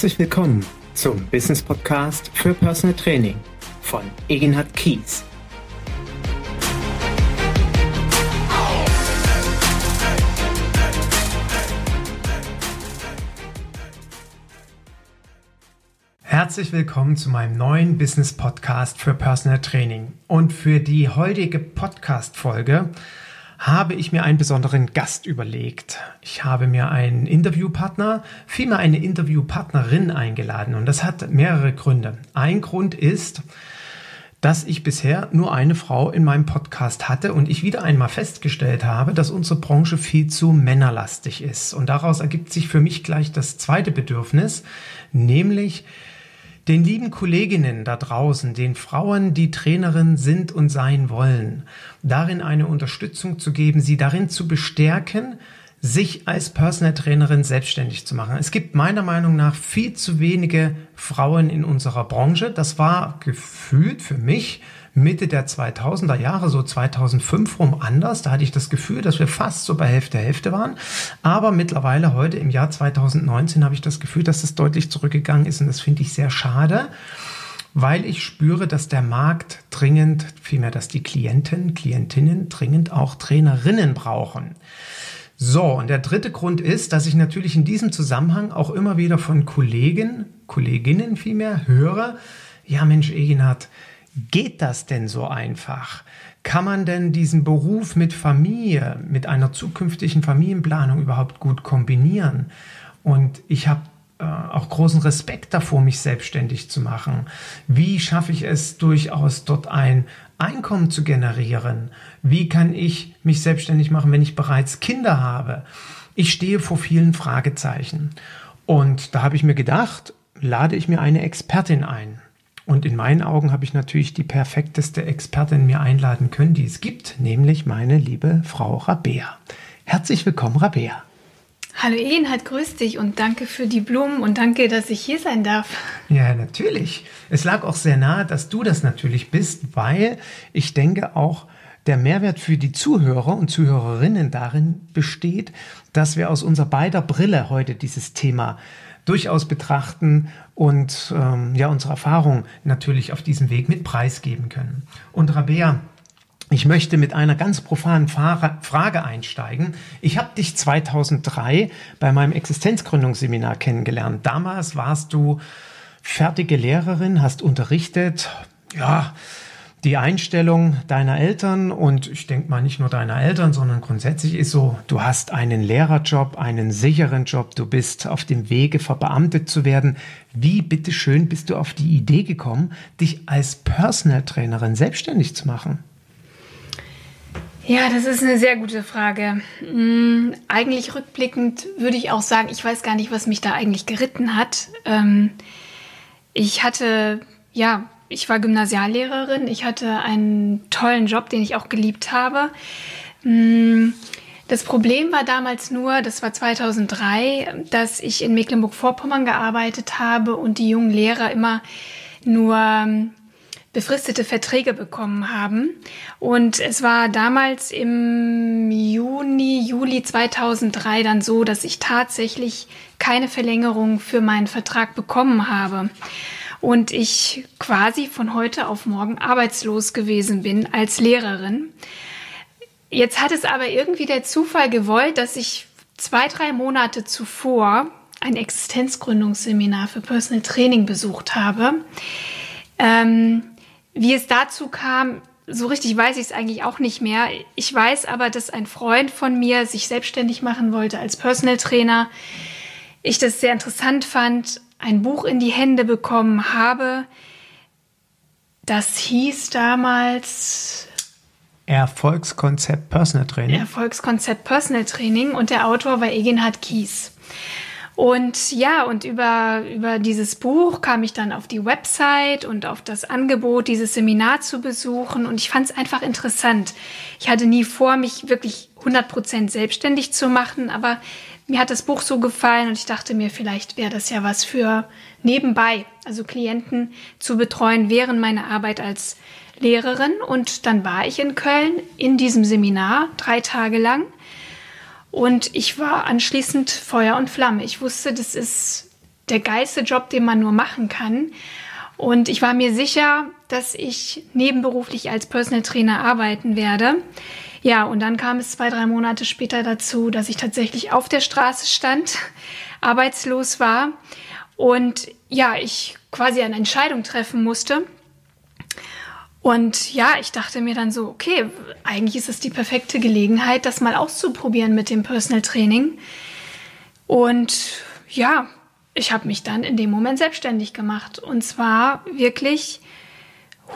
Herzlich willkommen zum Business Podcast für Personal Training von Egenhard Kies. Herzlich willkommen zu meinem neuen Business Podcast für Personal Training. Und für die heutige Podcast-Folge habe ich mir einen besonderen Gast überlegt. Ich habe mir einen Interviewpartner, vielmehr eine Interviewpartnerin eingeladen und das hat mehrere Gründe. Ein Grund ist, dass ich bisher nur eine Frau in meinem Podcast hatte und ich wieder einmal festgestellt habe, dass unsere Branche viel zu männerlastig ist. Und daraus ergibt sich für mich gleich das zweite Bedürfnis, nämlich den lieben Kolleginnen da draußen, den Frauen, die Trainerin sind und sein wollen, darin eine Unterstützung zu geben, sie darin zu bestärken, sich als Personal Trainerin selbstständig zu machen. Es gibt meiner Meinung nach viel zu wenige Frauen in unserer Branche. Das war gefühlt für mich Mitte der 2000er Jahre, so 2005 rum anders. Da hatte ich das Gefühl, dass wir fast so bei Hälfte Hälfte waren. Aber mittlerweile heute im Jahr 2019 habe ich das Gefühl, dass es deutlich zurückgegangen ist und das finde ich sehr schade weil ich spüre, dass der Markt dringend, vielmehr, dass die Klienten, Klientinnen dringend auch Trainerinnen brauchen. So, und der dritte Grund ist, dass ich natürlich in diesem Zusammenhang auch immer wieder von Kollegen, Kolleginnen vielmehr höre, ja Mensch, Eginhard, Geht das denn so einfach? Kann man denn diesen Beruf mit Familie, mit einer zukünftigen Familienplanung überhaupt gut kombinieren? Und ich habe äh, auch großen Respekt davor, mich selbstständig zu machen. Wie schaffe ich es durchaus dort ein Einkommen zu generieren? Wie kann ich mich selbstständig machen, wenn ich bereits Kinder habe? Ich stehe vor vielen Fragezeichen. Und da habe ich mir gedacht, lade ich mir eine Expertin ein. Und in meinen Augen habe ich natürlich die perfekteste Expertin mir einladen können, die es gibt, nämlich meine liebe Frau Rabea. Herzlich willkommen, Rabea. Hallo Ehenhard, grüß dich und danke für die Blumen und danke, dass ich hier sein darf. Ja, natürlich. Es lag auch sehr nahe, dass du das natürlich bist, weil ich denke auch, der Mehrwert für die Zuhörer und Zuhörerinnen darin besteht, dass wir aus unserer beider Brille heute dieses Thema durchaus betrachten und ähm, ja unsere Erfahrung natürlich auf diesem Weg mit preisgeben können. Und Rabea, ich möchte mit einer ganz profanen Frage einsteigen. Ich habe dich 2003 bei meinem Existenzgründungsseminar kennengelernt. Damals warst du fertige Lehrerin, hast unterrichtet, ja, die Einstellung deiner Eltern und ich denke mal nicht nur deiner Eltern, sondern grundsätzlich ist so, du hast einen Lehrerjob, einen sicheren Job, du bist auf dem Wege verbeamtet zu werden. Wie bitteschön bist du auf die Idee gekommen, dich als Personal Trainerin selbstständig zu machen? Ja, das ist eine sehr gute Frage. Hm, eigentlich rückblickend würde ich auch sagen, ich weiß gar nicht, was mich da eigentlich geritten hat. Ähm, ich hatte ja ich war Gymnasiallehrerin, ich hatte einen tollen Job, den ich auch geliebt habe. Mm, das Problem war damals nur, das war 2003, dass ich in Mecklenburg-Vorpommern gearbeitet habe und die jungen Lehrer immer nur ähm, befristete Verträge bekommen haben. Und es war damals im Juni, Juli 2003 dann so, dass ich tatsächlich keine Verlängerung für meinen Vertrag bekommen habe und ich quasi von heute auf morgen arbeitslos gewesen bin als Lehrerin. Jetzt hat es aber irgendwie der Zufall gewollt, dass ich zwei, drei Monate zuvor ein Existenzgründungsseminar für Personal Training besucht habe. Ähm, wie es dazu kam, so richtig weiß ich es eigentlich auch nicht mehr. Ich weiß aber, dass ein Freund von mir sich selbstständig machen wollte als Personal Trainer. Ich das sehr interessant fand ein Buch in die Hände bekommen habe. Das hieß damals Erfolgskonzept Personal Training. Erfolgskonzept Personal Training und der Autor war Egenhard Kies. Und ja, und über, über dieses Buch kam ich dann auf die Website und auf das Angebot, dieses Seminar zu besuchen. Und ich fand es einfach interessant. Ich hatte nie vor, mich wirklich 100% selbstständig zu machen, aber mir hat das Buch so gefallen und ich dachte mir, vielleicht wäre das ja was für nebenbei, also Klienten zu betreuen während meiner Arbeit als Lehrerin. Und dann war ich in Köln in diesem Seminar drei Tage lang und ich war anschließend Feuer und Flamme. Ich wusste, das ist der geilste Job, den man nur machen kann. Und ich war mir sicher, dass ich nebenberuflich als Personal Trainer arbeiten werde. Ja, und dann kam es zwei, drei Monate später dazu, dass ich tatsächlich auf der Straße stand, arbeitslos war und ja, ich quasi eine Entscheidung treffen musste. Und ja, ich dachte mir dann so, okay, eigentlich ist es die perfekte Gelegenheit, das mal auszuprobieren mit dem Personal Training. Und ja, ich habe mich dann in dem Moment selbstständig gemacht. Und zwar wirklich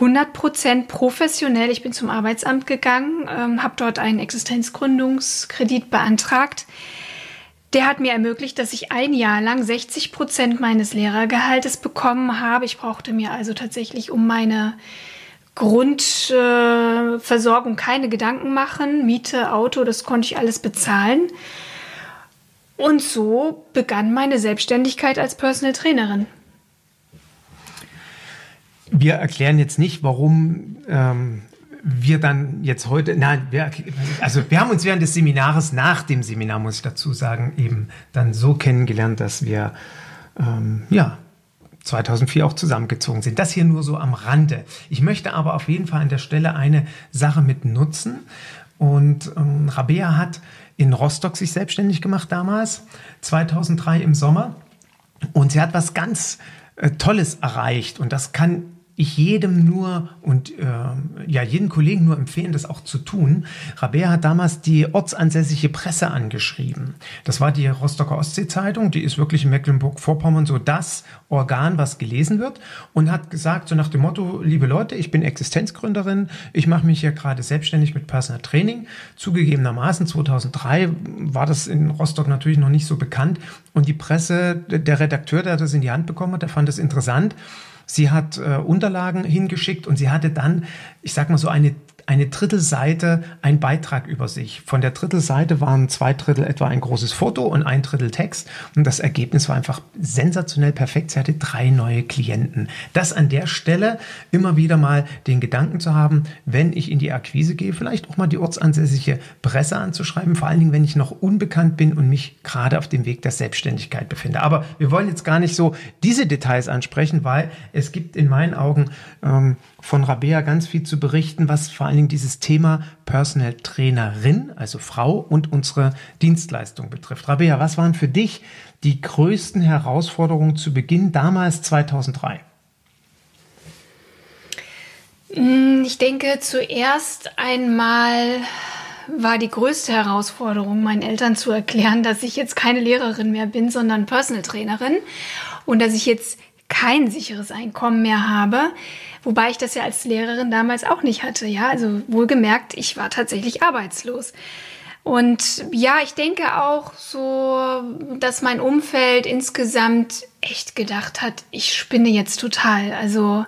100% professionell. Ich bin zum Arbeitsamt gegangen, ähm, habe dort einen Existenzgründungskredit beantragt. Der hat mir ermöglicht, dass ich ein Jahr lang 60% meines Lehrergehaltes bekommen habe. Ich brauchte mir also tatsächlich um meine Grundversorgung äh, keine Gedanken machen. Miete, Auto, das konnte ich alles bezahlen. Und so begann meine Selbstständigkeit als Personal Trainerin. Wir erklären jetzt nicht, warum ähm, wir dann jetzt heute, nein, wir, also wir haben uns während des Seminars, nach dem Seminar muss ich dazu sagen, eben dann so kennengelernt, dass wir ähm, ja 2004 auch zusammengezogen sind. Das hier nur so am Rande. Ich möchte aber auf jeden Fall an der Stelle eine Sache mit nutzen. Und ähm, Rabea hat in Rostock sich selbstständig gemacht damals, 2003 im Sommer. Und sie hat was ganz äh, Tolles erreicht. Und das kann ich jedem nur und äh, ja jeden Kollegen nur empfehlen, das auch zu tun. Rabea hat damals die ortsansässige Presse angeschrieben. Das war die Rostocker Ostsee-Zeitung, die ist wirklich in Mecklenburg-Vorpommern so das Organ, was gelesen wird und hat gesagt so nach dem Motto: Liebe Leute, ich bin Existenzgründerin, ich mache mich hier gerade selbstständig mit Personal Training. Zugegebenermaßen 2003 war das in Rostock natürlich noch nicht so bekannt und die Presse, der Redakteur, der das in die Hand bekommen hat, der fand das interessant Sie hat äh, Unterlagen hingeschickt und sie hatte dann, ich sag mal so eine eine Drittelseite ein Beitrag über sich. Von der Drittelseite waren zwei Drittel etwa ein großes Foto und ein Drittel Text. Und das Ergebnis war einfach sensationell perfekt. Sie hatte drei neue Klienten. Das an der Stelle immer wieder mal den Gedanken zu haben, wenn ich in die Akquise gehe, vielleicht auch mal die ortsansässige Presse anzuschreiben, vor allen Dingen, wenn ich noch unbekannt bin und mich gerade auf dem Weg der Selbstständigkeit befinde. Aber wir wollen jetzt gar nicht so diese Details ansprechen, weil es gibt in meinen Augen ähm, von Rabea ganz viel zu berichten, was vor allen Dingen dieses Thema Personal Trainerin, also Frau und unsere Dienstleistung betrifft. Rabea, was waren für dich die größten Herausforderungen zu Beginn damals 2003? Hm, ich denke, zuerst einmal war die größte Herausforderung, meinen Eltern zu erklären, dass ich jetzt keine Lehrerin mehr bin, sondern Personal Trainerin und dass ich jetzt kein sicheres Einkommen mehr habe. Wobei ich das ja als Lehrerin damals auch nicht hatte. Ja, also wohlgemerkt, ich war tatsächlich arbeitslos. Und ja, ich denke auch so, dass mein Umfeld insgesamt echt gedacht hat, ich spinne jetzt total. Also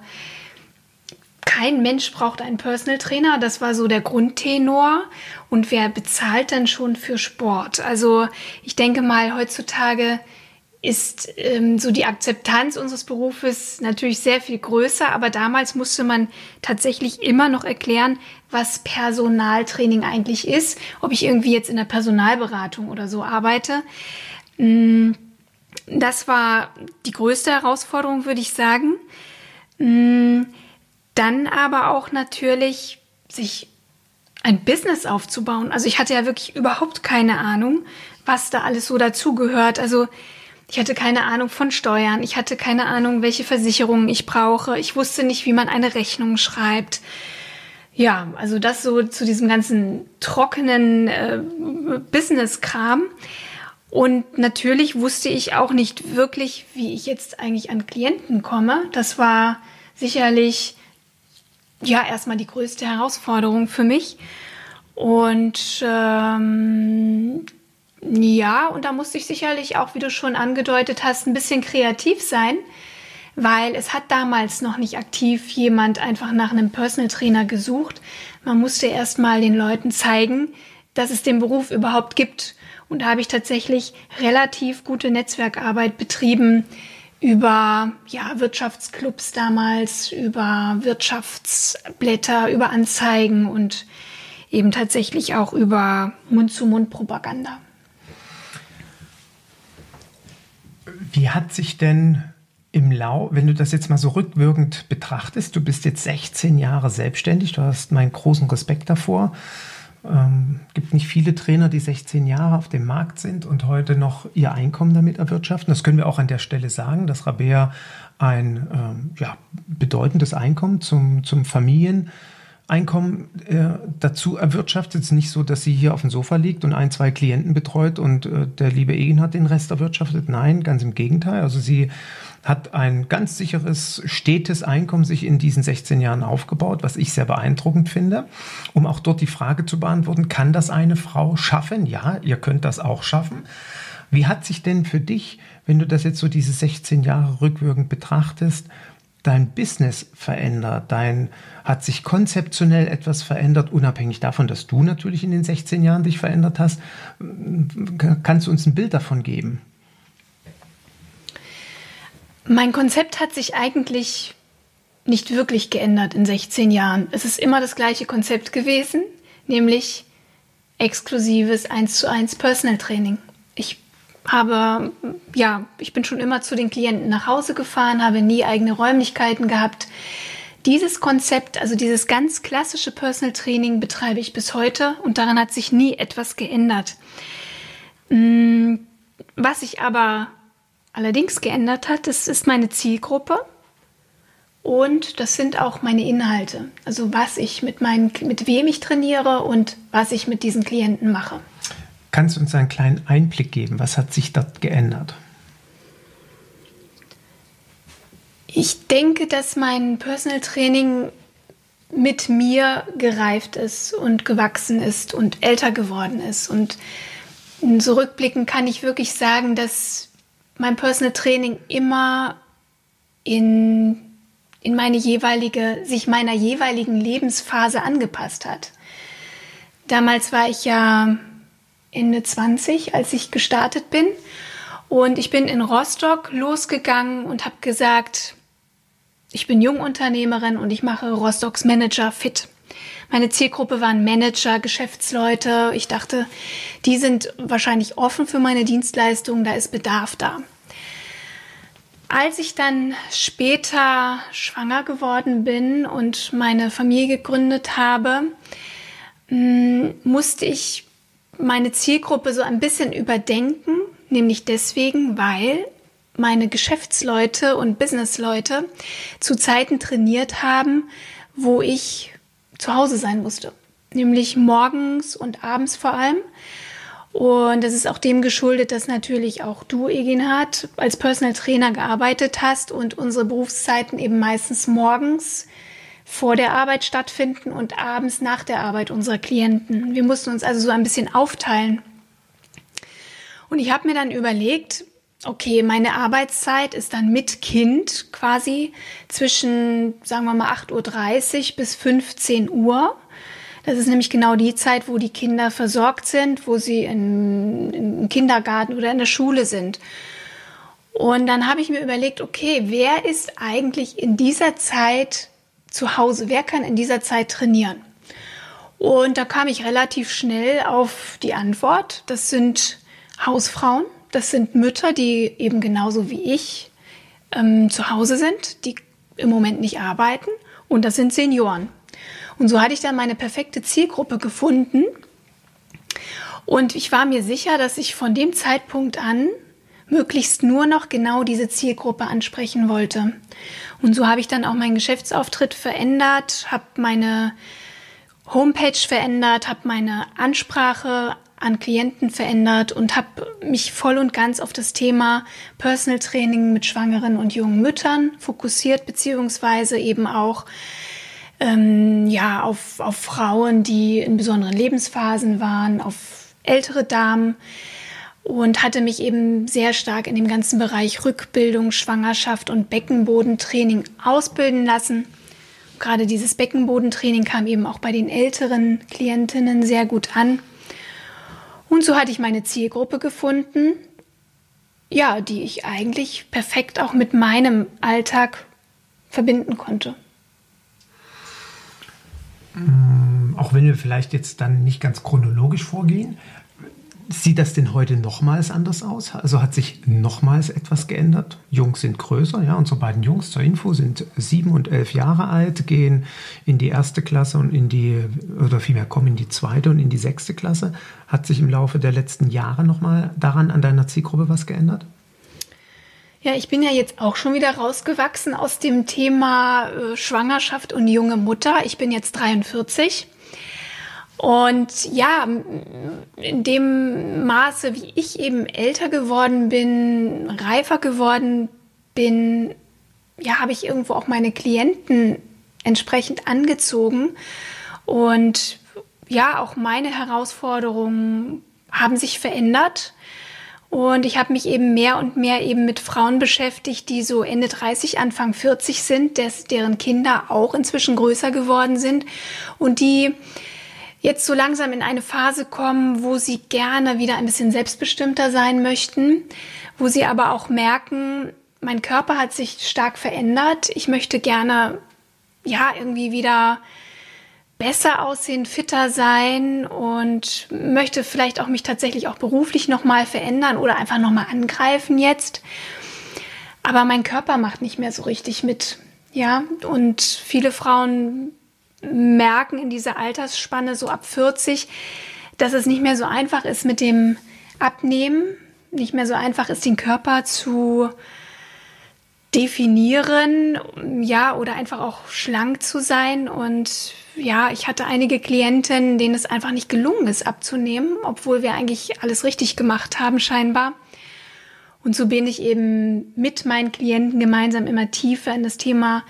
kein Mensch braucht einen Personal Trainer. Das war so der Grundtenor. Und wer bezahlt dann schon für Sport? Also ich denke mal, heutzutage ist ähm, so die Akzeptanz unseres Berufes natürlich sehr viel größer, aber damals musste man tatsächlich immer noch erklären, was Personaltraining eigentlich ist, ob ich irgendwie jetzt in der Personalberatung oder so arbeite. Mm, das war die größte Herausforderung, würde ich sagen. Mm, dann aber auch natürlich sich ein Business aufzubauen. Also ich hatte ja wirklich überhaupt keine Ahnung, was da alles so dazugehört. Also ich hatte keine Ahnung von Steuern. Ich hatte keine Ahnung, welche Versicherungen ich brauche. Ich wusste nicht, wie man eine Rechnung schreibt. Ja, also das so zu diesem ganzen trockenen äh, Business-Kram. Und natürlich wusste ich auch nicht wirklich, wie ich jetzt eigentlich an Klienten komme. Das war sicherlich ja erstmal die größte Herausforderung für mich. Und ähm, ja, und da musste ich sicherlich auch, wie du schon angedeutet hast, ein bisschen kreativ sein, weil es hat damals noch nicht aktiv jemand einfach nach einem Personal Trainer gesucht. Man musste erst mal den Leuten zeigen, dass es den Beruf überhaupt gibt. Und da habe ich tatsächlich relativ gute Netzwerkarbeit betrieben über ja, Wirtschaftsclubs damals, über Wirtschaftsblätter, über Anzeigen und eben tatsächlich auch über Mund-zu-Mund-Propaganda. Wie hat sich denn im Lau, wenn du das jetzt mal so rückwirkend betrachtest, du bist jetzt 16 Jahre selbstständig, du hast meinen großen Respekt davor. Ähm, gibt nicht viele Trainer, die 16 Jahre auf dem Markt sind und heute noch ihr Einkommen damit erwirtschaften. Das können wir auch an der Stelle sagen, dass Rabea ein ähm, ja, bedeutendes Einkommen zum, zum Familien Einkommen äh, dazu erwirtschaftet. Es ist nicht so, dass sie hier auf dem Sofa liegt und ein, zwei Klienten betreut und äh, der liebe Egin hat den Rest erwirtschaftet. Nein, ganz im Gegenteil. Also sie hat ein ganz sicheres, stetes Einkommen sich in diesen 16 Jahren aufgebaut, was ich sehr beeindruckend finde. Um auch dort die Frage zu beantworten, kann das eine Frau schaffen? Ja, ihr könnt das auch schaffen. Wie hat sich denn für dich, wenn du das jetzt so diese 16 Jahre rückwirkend betrachtest, dein Business verändert? Dein, hat sich konzeptionell etwas verändert, unabhängig davon, dass du natürlich in den 16 Jahren dich verändert hast? Kannst du uns ein Bild davon geben? Mein Konzept hat sich eigentlich nicht wirklich geändert in 16 Jahren. Es ist immer das gleiche Konzept gewesen, nämlich exklusives 1 zu 1 Personal Training. Habe, ja, ich bin schon immer zu den Klienten nach Hause gefahren, habe nie eigene Räumlichkeiten gehabt. Dieses Konzept, also dieses ganz klassische Personal Training betreibe ich bis heute und daran hat sich nie etwas geändert. Mm, was sich aber allerdings geändert hat, das ist meine Zielgruppe und das sind auch meine Inhalte. Also was ich mit meinen, mit wem ich trainiere und was ich mit diesen Klienten mache. Kannst du uns einen kleinen Einblick geben? Was hat sich dort geändert? Ich denke, dass mein Personal Training mit mir gereift ist und gewachsen ist und älter geworden ist. Und zurückblickend kann ich wirklich sagen, dass mein Personal Training immer in, in meine jeweilige, sich meiner jeweiligen Lebensphase angepasst hat. Damals war ich ja Ende 20, als ich gestartet bin. Und ich bin in Rostock losgegangen und habe gesagt, ich bin Jungunternehmerin und ich mache Rostocks Manager fit. Meine Zielgruppe waren Manager, Geschäftsleute. Ich dachte, die sind wahrscheinlich offen für meine Dienstleistungen, da ist Bedarf da. Als ich dann später schwanger geworden bin und meine Familie gegründet habe, mm, musste ich meine Zielgruppe so ein bisschen überdenken, nämlich deswegen, weil meine Geschäftsleute und Businessleute zu Zeiten trainiert haben, wo ich zu Hause sein musste, nämlich morgens und abends vor allem. Und das ist auch dem geschuldet, dass natürlich auch du, Eginhard, als Personal Trainer gearbeitet hast und unsere Berufszeiten eben meistens morgens vor der Arbeit stattfinden und abends nach der Arbeit unserer Klienten. Wir mussten uns also so ein bisschen aufteilen. Und ich habe mir dann überlegt, okay, meine Arbeitszeit ist dann mit Kind quasi zwischen, sagen wir mal, 8.30 Uhr bis 15 Uhr. Das ist nämlich genau die Zeit, wo die Kinder versorgt sind, wo sie in, im Kindergarten oder in der Schule sind. Und dann habe ich mir überlegt, okay, wer ist eigentlich in dieser Zeit zu Hause? Wer kann in dieser Zeit trainieren? Und da kam ich relativ schnell auf die Antwort. Das sind Hausfrauen, das sind Mütter, die eben genauso wie ich ähm, zu Hause sind, die im Moment nicht arbeiten. Und das sind Senioren. Und so hatte ich dann meine perfekte Zielgruppe gefunden. Und ich war mir sicher, dass ich von dem Zeitpunkt an möglichst nur noch genau diese Zielgruppe ansprechen wollte. Und so habe ich dann auch meinen Geschäftsauftritt verändert, habe meine Homepage verändert, habe meine Ansprache an Klienten verändert und habe mich voll und ganz auf das Thema Personal Training mit schwangeren und jungen Müttern fokussiert, beziehungsweise eben auch ähm, ja, auf, auf Frauen, die in besonderen Lebensphasen waren, auf ältere Damen und hatte mich eben sehr stark in dem ganzen Bereich Rückbildung, Schwangerschaft und Beckenbodentraining ausbilden lassen. Gerade dieses Beckenbodentraining kam eben auch bei den älteren Klientinnen sehr gut an. Und so hatte ich meine Zielgruppe gefunden, ja, die ich eigentlich perfekt auch mit meinem Alltag verbinden konnte. Mm, auch wenn wir vielleicht jetzt dann nicht ganz chronologisch vorgehen, Sieht das denn heute nochmals anders aus? Also hat sich nochmals etwas geändert? Jungs sind größer, ja, unsere beiden Jungs zur Info sind sieben und elf Jahre alt, gehen in die erste Klasse und in die, oder vielmehr kommen in die zweite und in die sechste Klasse. Hat sich im Laufe der letzten Jahre nochmal daran an deiner Zielgruppe was geändert? Ja, ich bin ja jetzt auch schon wieder rausgewachsen aus dem Thema äh, Schwangerschaft und junge Mutter. Ich bin jetzt 43 und ja, in dem Maße, wie ich eben älter geworden bin, reifer geworden bin, ja, habe ich irgendwo auch meine Klienten entsprechend angezogen. Und ja, auch meine Herausforderungen haben sich verändert. Und ich habe mich eben mehr und mehr eben mit Frauen beschäftigt, die so Ende 30, Anfang 40 sind, des, deren Kinder auch inzwischen größer geworden sind und die jetzt so langsam in eine Phase kommen, wo sie gerne wieder ein bisschen selbstbestimmter sein möchten, wo sie aber auch merken, mein Körper hat sich stark verändert. Ich möchte gerne, ja, irgendwie wieder besser aussehen, fitter sein und möchte vielleicht auch mich tatsächlich auch beruflich nochmal verändern oder einfach nochmal angreifen jetzt. Aber mein Körper macht nicht mehr so richtig mit. Ja, und viele Frauen merken in dieser Altersspanne so ab 40, dass es nicht mehr so einfach ist mit dem Abnehmen, nicht mehr so einfach ist, den Körper zu definieren, ja, oder einfach auch schlank zu sein. Und ja, ich hatte einige Klienten, denen es einfach nicht gelungen ist, abzunehmen, obwohl wir eigentlich alles richtig gemacht haben, scheinbar. Und so bin ich eben mit meinen Klienten gemeinsam immer tiefer in das Thema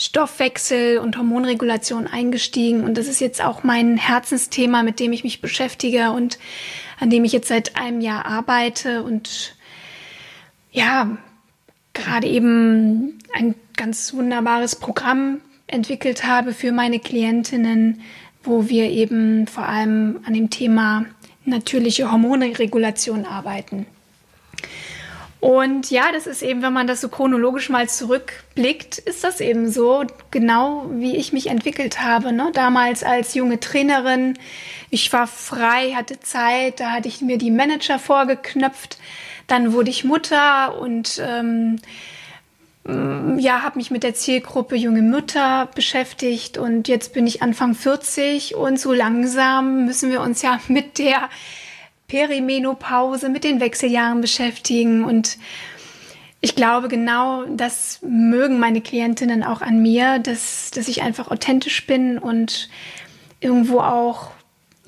Stoffwechsel und Hormonregulation eingestiegen und das ist jetzt auch mein Herzensthema, mit dem ich mich beschäftige und an dem ich jetzt seit einem Jahr arbeite und ja, gerade eben ein ganz wunderbares Programm entwickelt habe für meine Klientinnen, wo wir eben vor allem an dem Thema natürliche Hormonregulation arbeiten. Und ja, das ist eben, wenn man das so chronologisch mal zurückblickt, ist das eben so, genau wie ich mich entwickelt habe. Ne? Damals als junge Trainerin, ich war frei, hatte Zeit, da hatte ich mir die Manager vorgeknöpft. Dann wurde ich Mutter und ähm, ja, habe mich mit der Zielgruppe junge Mütter beschäftigt und jetzt bin ich Anfang 40 und so langsam müssen wir uns ja mit der Perimenopause, mit den Wechseljahren beschäftigen. Und ich glaube, genau das mögen meine Klientinnen auch an mir, dass, dass ich einfach authentisch bin und irgendwo auch,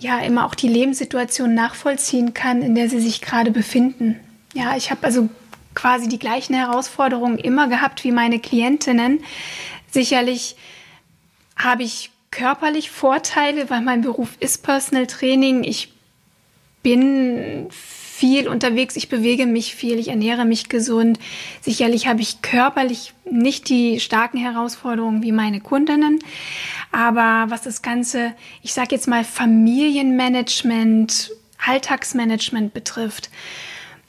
ja, immer auch die Lebenssituation nachvollziehen kann, in der sie sich gerade befinden. Ja, ich habe also quasi die gleichen Herausforderungen immer gehabt wie meine Klientinnen. Sicherlich habe ich körperlich Vorteile, weil mein Beruf ist Personal Training. Ich bin viel unterwegs, ich bewege mich viel, ich ernähre mich gesund. Sicherlich habe ich körperlich nicht die starken Herausforderungen wie meine Kundinnen, aber was das ganze, ich sage jetzt mal Familienmanagement, Alltagsmanagement betrifft,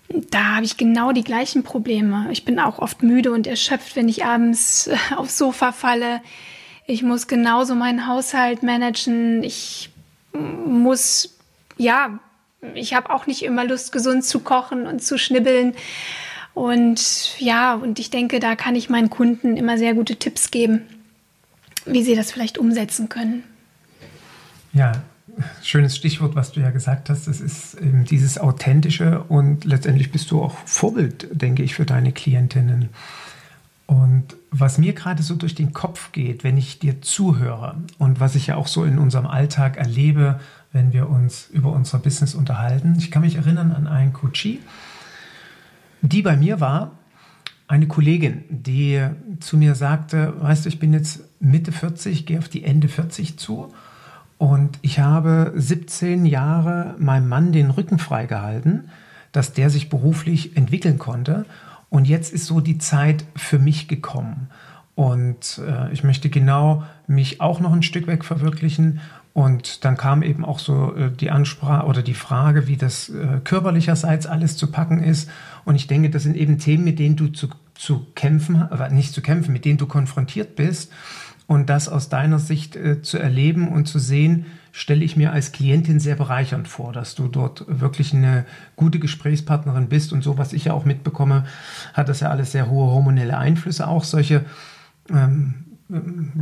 da habe ich genau die gleichen Probleme. Ich bin auch oft müde und erschöpft, wenn ich abends aufs Sofa falle. Ich muss genauso meinen Haushalt managen. Ich muss ja ich habe auch nicht immer Lust, gesund zu kochen und zu schnibbeln. Und ja, und ich denke, da kann ich meinen Kunden immer sehr gute Tipps geben, wie sie das vielleicht umsetzen können. Ja, schönes Stichwort, was du ja gesagt hast. Das ist eben dieses Authentische und letztendlich bist du auch Vorbild, denke ich, für deine Klientinnen. Und was mir gerade so durch den Kopf geht, wenn ich dir zuhöre und was ich ja auch so in unserem Alltag erlebe, wenn wir uns über unser Business unterhalten. Ich kann mich erinnern an einen Coachie, die bei mir war, eine Kollegin, die zu mir sagte, weißt du, ich bin jetzt Mitte 40, gehe auf die Ende 40 zu und ich habe 17 Jahre meinem Mann den Rücken freigehalten, dass der sich beruflich entwickeln konnte und jetzt ist so die Zeit für mich gekommen. Und äh, ich möchte genau mich auch noch ein Stück weg verwirklichen und dann kam eben auch so äh, die Ansprache oder die Frage, wie das äh, körperlicherseits alles zu packen ist. Und ich denke, das sind eben Themen, mit denen du zu, zu kämpfen, aber nicht zu kämpfen, mit denen du konfrontiert bist. Und das aus deiner Sicht äh, zu erleben und zu sehen, stelle ich mir als Klientin sehr bereichernd vor, dass du dort wirklich eine gute Gesprächspartnerin bist. Und so, was ich ja auch mitbekomme, hat das ja alles sehr hohe hormonelle Einflüsse. Auch solche, ähm,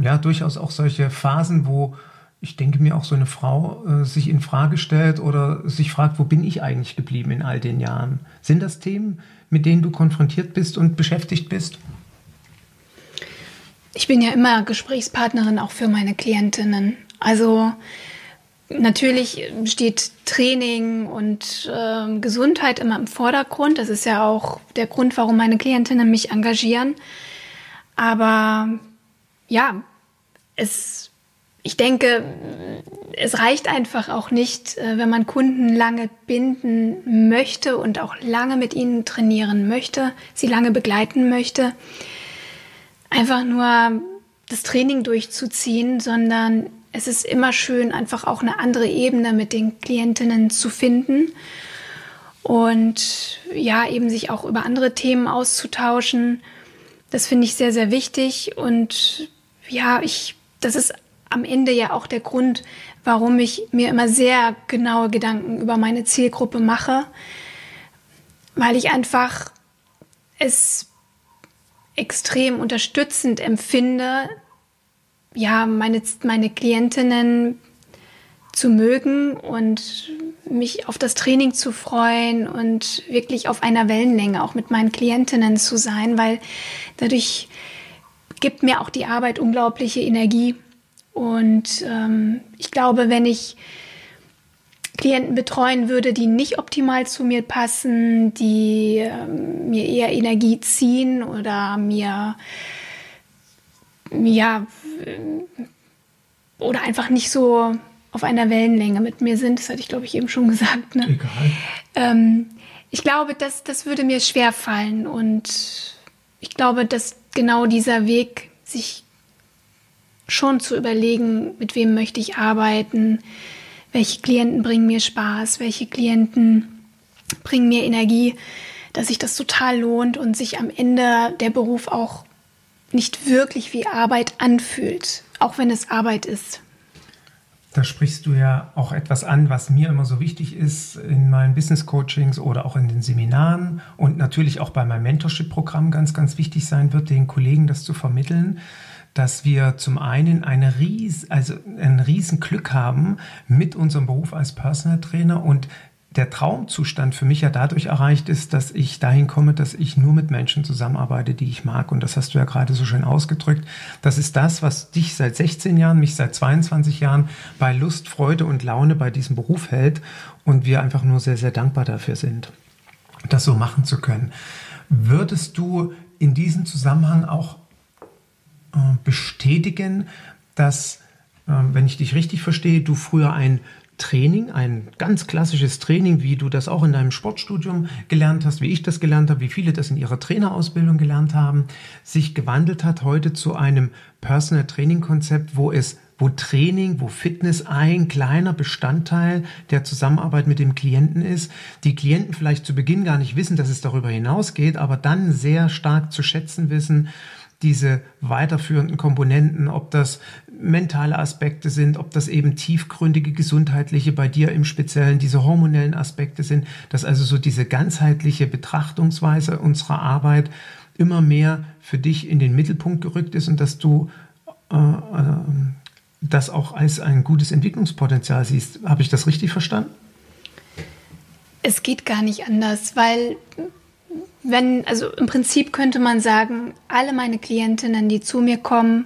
ja, durchaus auch solche Phasen, wo ich denke mir auch so eine Frau äh, sich in Frage stellt oder sich fragt, wo bin ich eigentlich geblieben in all den Jahren? Sind das Themen, mit denen du konfrontiert bist und beschäftigt bist? Ich bin ja immer Gesprächspartnerin auch für meine Klientinnen. Also natürlich steht Training und äh, Gesundheit immer im Vordergrund. Das ist ja auch der Grund, warum meine Klientinnen mich engagieren. Aber ja, es ich denke, es reicht einfach auch nicht, äh, wenn man Kunden lange binden möchte und auch lange mit ihnen trainieren möchte, sie lange begleiten möchte, einfach nur das Training durchzuziehen, sondern es ist immer schön, einfach auch eine andere Ebene mit den Klientinnen zu finden und ja, eben sich auch über andere Themen auszutauschen. Das finde ich sehr, sehr wichtig und ja, ich, das ist am Ende ja auch der Grund, warum ich mir immer sehr genaue Gedanken über meine Zielgruppe mache, weil ich einfach es extrem unterstützend empfinde, ja, meine, meine Klientinnen zu mögen und mich auf das Training zu freuen und wirklich auf einer Wellenlänge auch mit meinen Klientinnen zu sein, weil dadurch gibt mir auch die Arbeit unglaubliche Energie und ähm, ich glaube, wenn ich Klienten betreuen würde, die nicht optimal zu mir passen, die ähm, mir eher Energie ziehen oder mir ja oder einfach nicht so auf einer Wellenlänge mit mir sind, das hatte ich glaube ich eben schon gesagt. Ne? Egal. Ähm, ich glaube, das, das würde mir schwer fallen und ich glaube, dass genau dieser Weg, sich schon zu überlegen, mit wem möchte ich arbeiten, welche Klienten bringen mir Spaß, welche Klienten bringen mir Energie, dass sich das total lohnt und sich am Ende der Beruf auch nicht wirklich wie Arbeit anfühlt, auch wenn es Arbeit ist. Da sprichst du ja auch etwas an, was mir immer so wichtig ist in meinen Business Coachings oder auch in den Seminaren und natürlich auch bei meinem Mentorship-Programm ganz, ganz wichtig sein wird, den Kollegen das zu vermitteln dass wir zum einen eine ries, also ein Riesenglück haben mit unserem Beruf als Personal Trainer und der Traumzustand für mich ja dadurch erreicht ist, dass ich dahin komme, dass ich nur mit Menschen zusammenarbeite, die ich mag. Und das hast du ja gerade so schön ausgedrückt. Das ist das, was dich seit 16 Jahren, mich seit 22 Jahren bei Lust, Freude und Laune bei diesem Beruf hält. Und wir einfach nur sehr, sehr dankbar dafür sind, das so machen zu können. Würdest du in diesem Zusammenhang auch bestätigen, dass, äh, wenn ich dich richtig verstehe, du früher ein Training, ein ganz klassisches Training, wie du das auch in deinem Sportstudium gelernt hast, wie ich das gelernt habe, wie viele das in ihrer Trainerausbildung gelernt haben, sich gewandelt hat heute zu einem Personal Training Konzept, wo es wo Training, wo Fitness ein kleiner Bestandteil der Zusammenarbeit mit dem Klienten ist. Die Klienten vielleicht zu Beginn gar nicht wissen, dass es darüber hinausgeht, aber dann sehr stark zu schätzen wissen, diese weiterführenden Komponenten, ob das mentale Aspekte sind, ob das eben tiefgründige gesundheitliche bei dir im Speziellen diese hormonellen Aspekte sind, dass also so diese ganzheitliche Betrachtungsweise unserer Arbeit immer mehr für dich in den Mittelpunkt gerückt ist und dass du äh, äh, das auch als ein gutes Entwicklungspotenzial siehst. Habe ich das richtig verstanden? Es geht gar nicht anders, weil wenn, also im Prinzip könnte man sagen, alle meine Klientinnen, die zu mir kommen,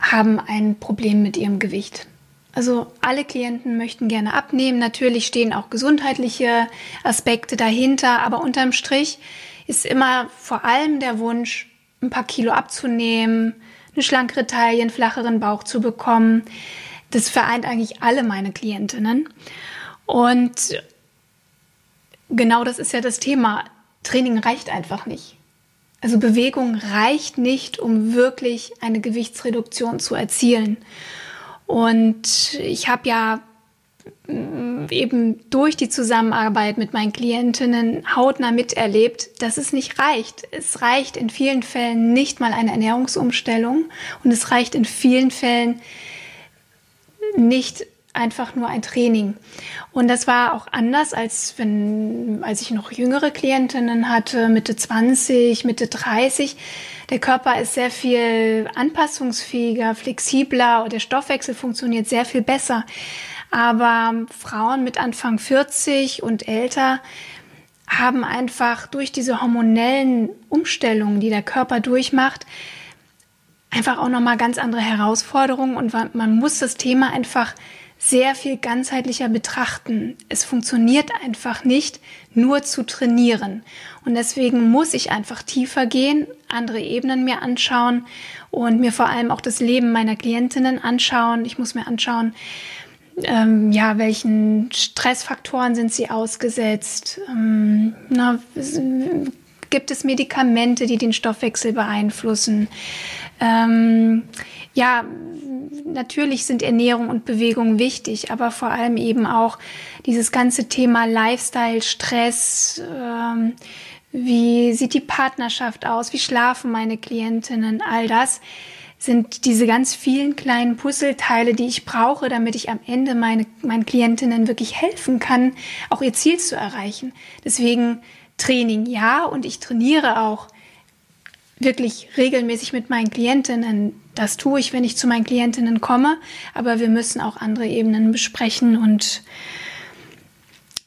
haben ein Problem mit ihrem Gewicht. Also alle Klienten möchten gerne abnehmen. Natürlich stehen auch gesundheitliche Aspekte dahinter, aber unterm Strich ist immer vor allem der Wunsch, ein paar Kilo abzunehmen, eine schlankere Taille, einen flacheren Bauch zu bekommen. Das vereint eigentlich alle meine Klientinnen. Und genau das ist ja das Thema. Training reicht einfach nicht. Also Bewegung reicht nicht, um wirklich eine Gewichtsreduktion zu erzielen. Und ich habe ja eben durch die Zusammenarbeit mit meinen Klientinnen hautnah miterlebt, dass es nicht reicht. Es reicht in vielen Fällen nicht mal eine Ernährungsumstellung und es reicht in vielen Fällen nicht einfach nur ein Training. Und das war auch anders, als wenn, als ich noch jüngere Klientinnen hatte, Mitte 20, Mitte 30. Der Körper ist sehr viel anpassungsfähiger, flexibler und der Stoffwechsel funktioniert sehr viel besser. Aber Frauen mit Anfang 40 und älter haben einfach durch diese hormonellen Umstellungen, die der Körper durchmacht, einfach auch nochmal ganz andere Herausforderungen und man muss das Thema einfach sehr viel ganzheitlicher betrachten. Es funktioniert einfach nicht, nur zu trainieren. Und deswegen muss ich einfach tiefer gehen, andere Ebenen mir anschauen und mir vor allem auch das Leben meiner Klientinnen anschauen. Ich muss mir anschauen, ähm, ja, welchen Stressfaktoren sind sie ausgesetzt? Ähm, na, gibt es Medikamente, die den Stoffwechsel beeinflussen? Ähm, ja, natürlich sind Ernährung und Bewegung wichtig, aber vor allem eben auch dieses ganze Thema Lifestyle, Stress, ähm, wie sieht die Partnerschaft aus, wie schlafen meine Klientinnen, all das sind diese ganz vielen kleinen Puzzleteile, die ich brauche, damit ich am Ende meine, meinen Klientinnen wirklich helfen kann, auch ihr Ziel zu erreichen. Deswegen Training ja und ich trainiere auch wirklich regelmäßig mit meinen Klientinnen. Das tue ich, wenn ich zu meinen Klientinnen komme, aber wir müssen auch andere Ebenen besprechen und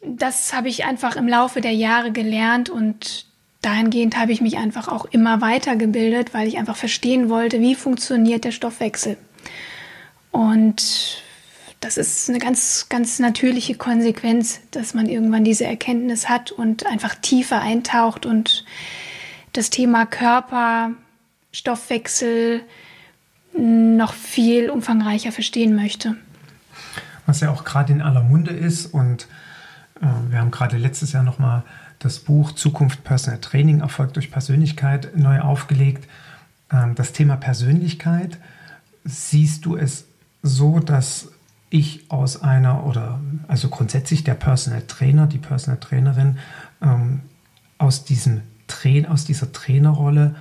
das habe ich einfach im Laufe der Jahre gelernt und dahingehend habe ich mich einfach auch immer weitergebildet, weil ich einfach verstehen wollte, wie funktioniert der Stoffwechsel. Und das ist eine ganz, ganz natürliche Konsequenz, dass man irgendwann diese Erkenntnis hat und einfach tiefer eintaucht und das Thema Körper, Stoffwechsel noch viel umfangreicher verstehen möchte. Was ja auch gerade in aller Munde ist und äh, wir haben gerade letztes Jahr nochmal das Buch Zukunft Personal Training, Erfolg durch Persönlichkeit neu aufgelegt. Ähm, das Thema Persönlichkeit, siehst du es so, dass ich aus einer oder also grundsätzlich der Personal Trainer, die Personal Trainerin ähm, aus diesem Aus dieser Trainerrolle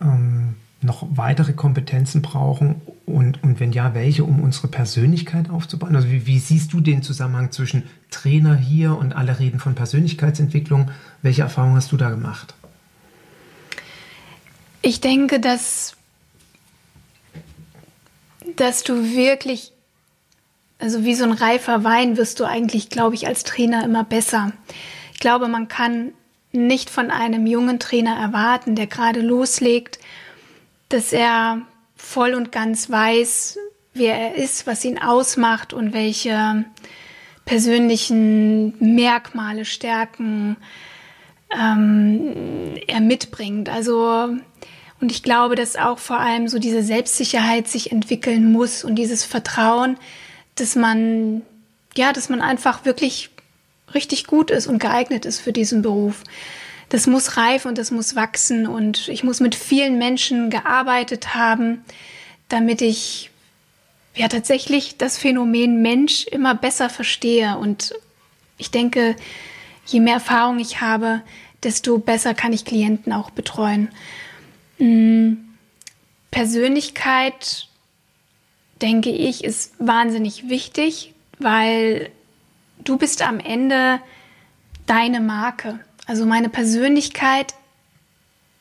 ähm, noch weitere Kompetenzen brauchen und, und wenn ja, welche, um unsere Persönlichkeit aufzubauen? Also wie, wie siehst du den Zusammenhang zwischen Trainer hier und alle reden von Persönlichkeitsentwicklung? Welche Erfahrungen hast du da gemacht? Ich denke, dass, dass du wirklich, also wie so ein reifer Wein wirst du eigentlich, glaube ich, als Trainer immer besser. Ich glaube, man kann nicht von einem jungen Trainer erwarten, der gerade loslegt, dass er voll und ganz weiß, wer er ist, was ihn ausmacht und welche persönlichen Merkmale, Stärken ähm, er mitbringt. Also und ich glaube, dass auch vor allem so diese Selbstsicherheit sich entwickeln muss und dieses Vertrauen, dass man ja, dass man einfach wirklich richtig gut ist und geeignet ist für diesen Beruf. Das muss reifen und das muss wachsen und ich muss mit vielen Menschen gearbeitet haben, damit ich ja tatsächlich das Phänomen Mensch immer besser verstehe und ich denke, je mehr Erfahrung ich habe, desto besser kann ich Klienten auch betreuen. Mm, Persönlichkeit, denke ich, ist wahnsinnig wichtig, weil du bist am Ende deine Marke. Also meine Persönlichkeit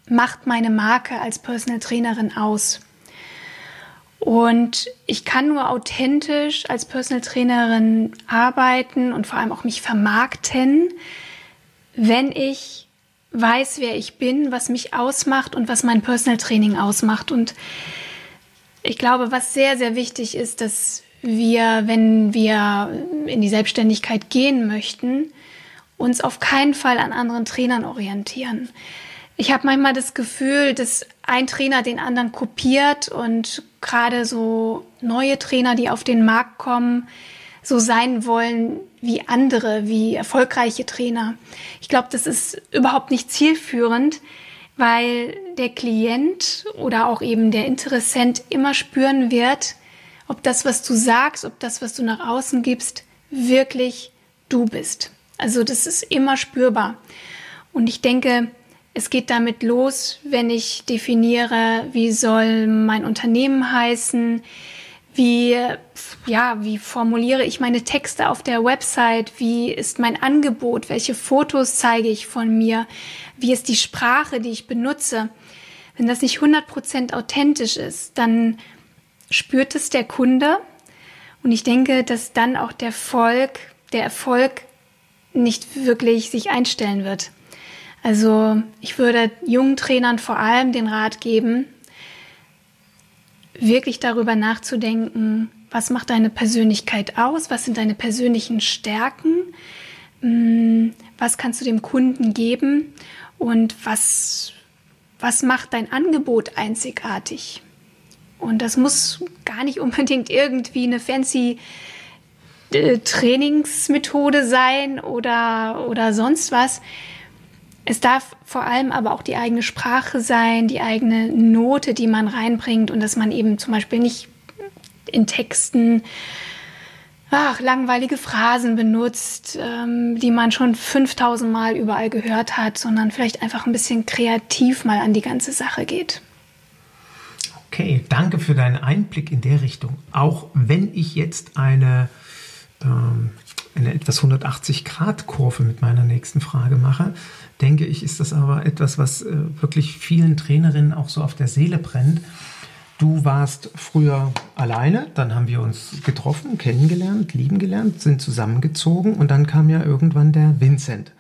macht meine Marke als Personal Trainerin aus. Und ich kann nur authentisch als Personal Trainerin arbeiten und vor allem auch mich vermarkten, wenn ich weiß, wer ich bin, was mich ausmacht und was mein Personal Training ausmacht. Und ich glaube, was sehr, sehr wichtig ist, dass wir, wenn wir in die Selbstständigkeit gehen möchten, uns auf keinen Fall an anderen Trainern orientieren. Ich habe manchmal das Gefühl, dass ein Trainer den anderen kopiert und gerade so neue Trainer, die auf den Markt kommen, so sein wollen wie andere, wie erfolgreiche Trainer. Ich glaube, das ist überhaupt nicht zielführend, weil der Klient oder auch eben der Interessent immer spüren wird, ob das, was du sagst, ob das, was du nach außen gibst, wirklich du bist. Also das ist immer spürbar. Und ich denke, es geht damit los, wenn ich definiere, wie soll mein Unternehmen heißen, wie, ja, wie formuliere ich meine Texte auf der Website, wie ist mein Angebot, welche Fotos zeige ich von mir, wie ist die Sprache, die ich benutze. Wenn das nicht 100% authentisch ist, dann spürt es der Kunde und ich denke, dass dann auch der Erfolg, der Erfolg nicht wirklich sich einstellen wird. Also ich würde jungen Trainern vor allem den Rat geben, wirklich darüber nachzudenken, was macht deine Persönlichkeit aus, was sind deine persönlichen Stärken, mm, was kannst du dem Kunden geben und was, was macht dein Angebot einzigartig. Und das muss gar nicht unbedingt irgendwie eine fancy äh, Trainingsmethode sein oder, oder sonst was. Es darf vor allem aber auch die eigene Sprache sein, die eigene Note, die man reinbringt und dass man eben zum Beispiel nicht in Texten ach, langweilige Phrasen benutzt, ähm, die man schon 5000 Mal überall gehört hat, sondern vielleicht einfach ein bisschen kreativ mal an die ganze Sache geht. Okay, danke für deinen Einblick in der Richtung. Auch wenn ich jetzt eine, ähm, eine etwas 180-Grad-Kurve mit meiner nächsten Frage mache, denke ich, ist das aber etwas, was äh, wirklich vielen Trainerinnen auch so auf der Seele brennt. Du warst früher alleine, dann haben wir uns getroffen, kennengelernt, lieben gelernt, sind zusammengezogen und dann kam ja irgendwann der Vincent.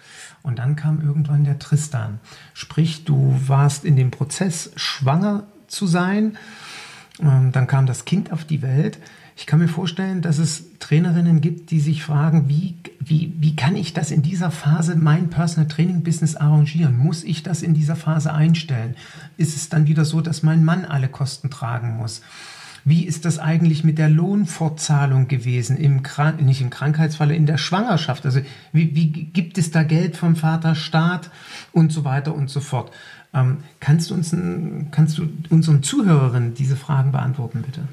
Und dann kam irgendwann der Tristan. Sprich, du warst in dem Prozess, schwanger zu sein. Ähm, dann kam das Kind auf die Welt. Ich kann mir vorstellen, dass es Trainerinnen gibt, die sich fragen, wie, wie, wie kann ich das in dieser Phase mein Personal Training Business arrangieren? Muss ich das in dieser Phase einstellen? Ist es dann wieder so, dass mein Mann alle Kosten tragen muss? Wie ist das eigentlich mit der Lohnfortzahlung gewesen, im nicht im Krankheitsfalle, in der Schwangerschaft? Also wie, wie gibt es da Geld vom Vaterstaat und so weiter und so fort? Ähm, kannst, du uns, kannst du unseren Zuhörerinnen diese Fragen beantworten, bitte?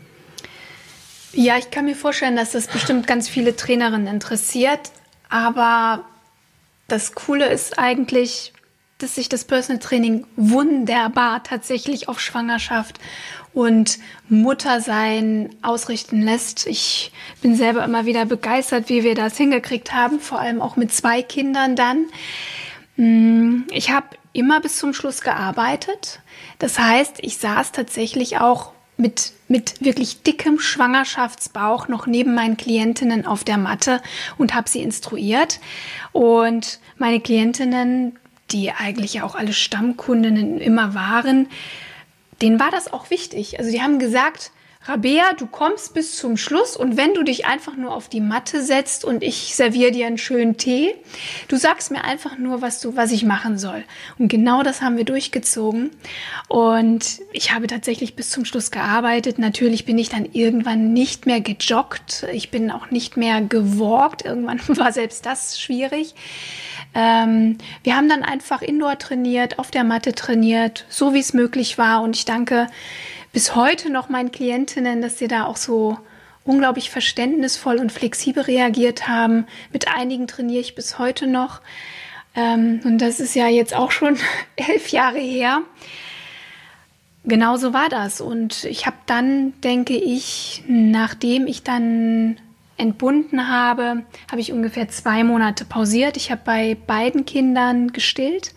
Ja, ich kann mir vorstellen, dass das bestimmt ganz viele Trainerinnen interessiert. Aber das Coole ist eigentlich, dass sich das Personal Training wunderbar tatsächlich auf Schwangerschaft und Muttersein ausrichten lässt. Ich bin selber immer wieder begeistert, wie wir das hingekriegt haben, vor allem auch mit zwei Kindern dann. Hm, ich habe immer bis zum Schluss gearbeitet. Das heißt, ich saß tatsächlich auch mit, mit wirklich dickem Schwangerschaftsbauch noch neben meinen Klientinnen auf der Matte und habe sie instruiert. Und meine Klientinnen, die eigentlich ja auch alle Stammkundinnen immer waren, denen war das auch wichtig. Also die haben gesagt, Rabea, du kommst bis zum Schluss und wenn du dich einfach nur auf die Matte setzt und ich serviere dir einen schönen Tee, du sagst mir einfach nur, was du, was ich machen soll. Und genau das haben wir durchgezogen. Und ich habe tatsächlich bis zum Schluss gearbeitet. Natürlich bin ich dann irgendwann nicht mehr gejoggt. Ich bin auch nicht mehr gewalkt. Irgendwann war selbst das schwierig. Ähm, wir haben dann einfach indoor trainiert, auf der Matte trainiert, so wie es möglich war. Und ich danke bis heute noch meinen Klientinnen, dass sie da auch so unglaublich verständnisvoll und flexibel reagiert haben. Mit einigen trainiere ich bis heute noch. Ähm, und das ist ja jetzt auch schon elf Jahre her. Genauso war das. Und ich habe dann, denke ich, nachdem ich dann entbunden habe, habe ich ungefähr zwei Monate pausiert. Ich habe bei beiden Kindern gestillt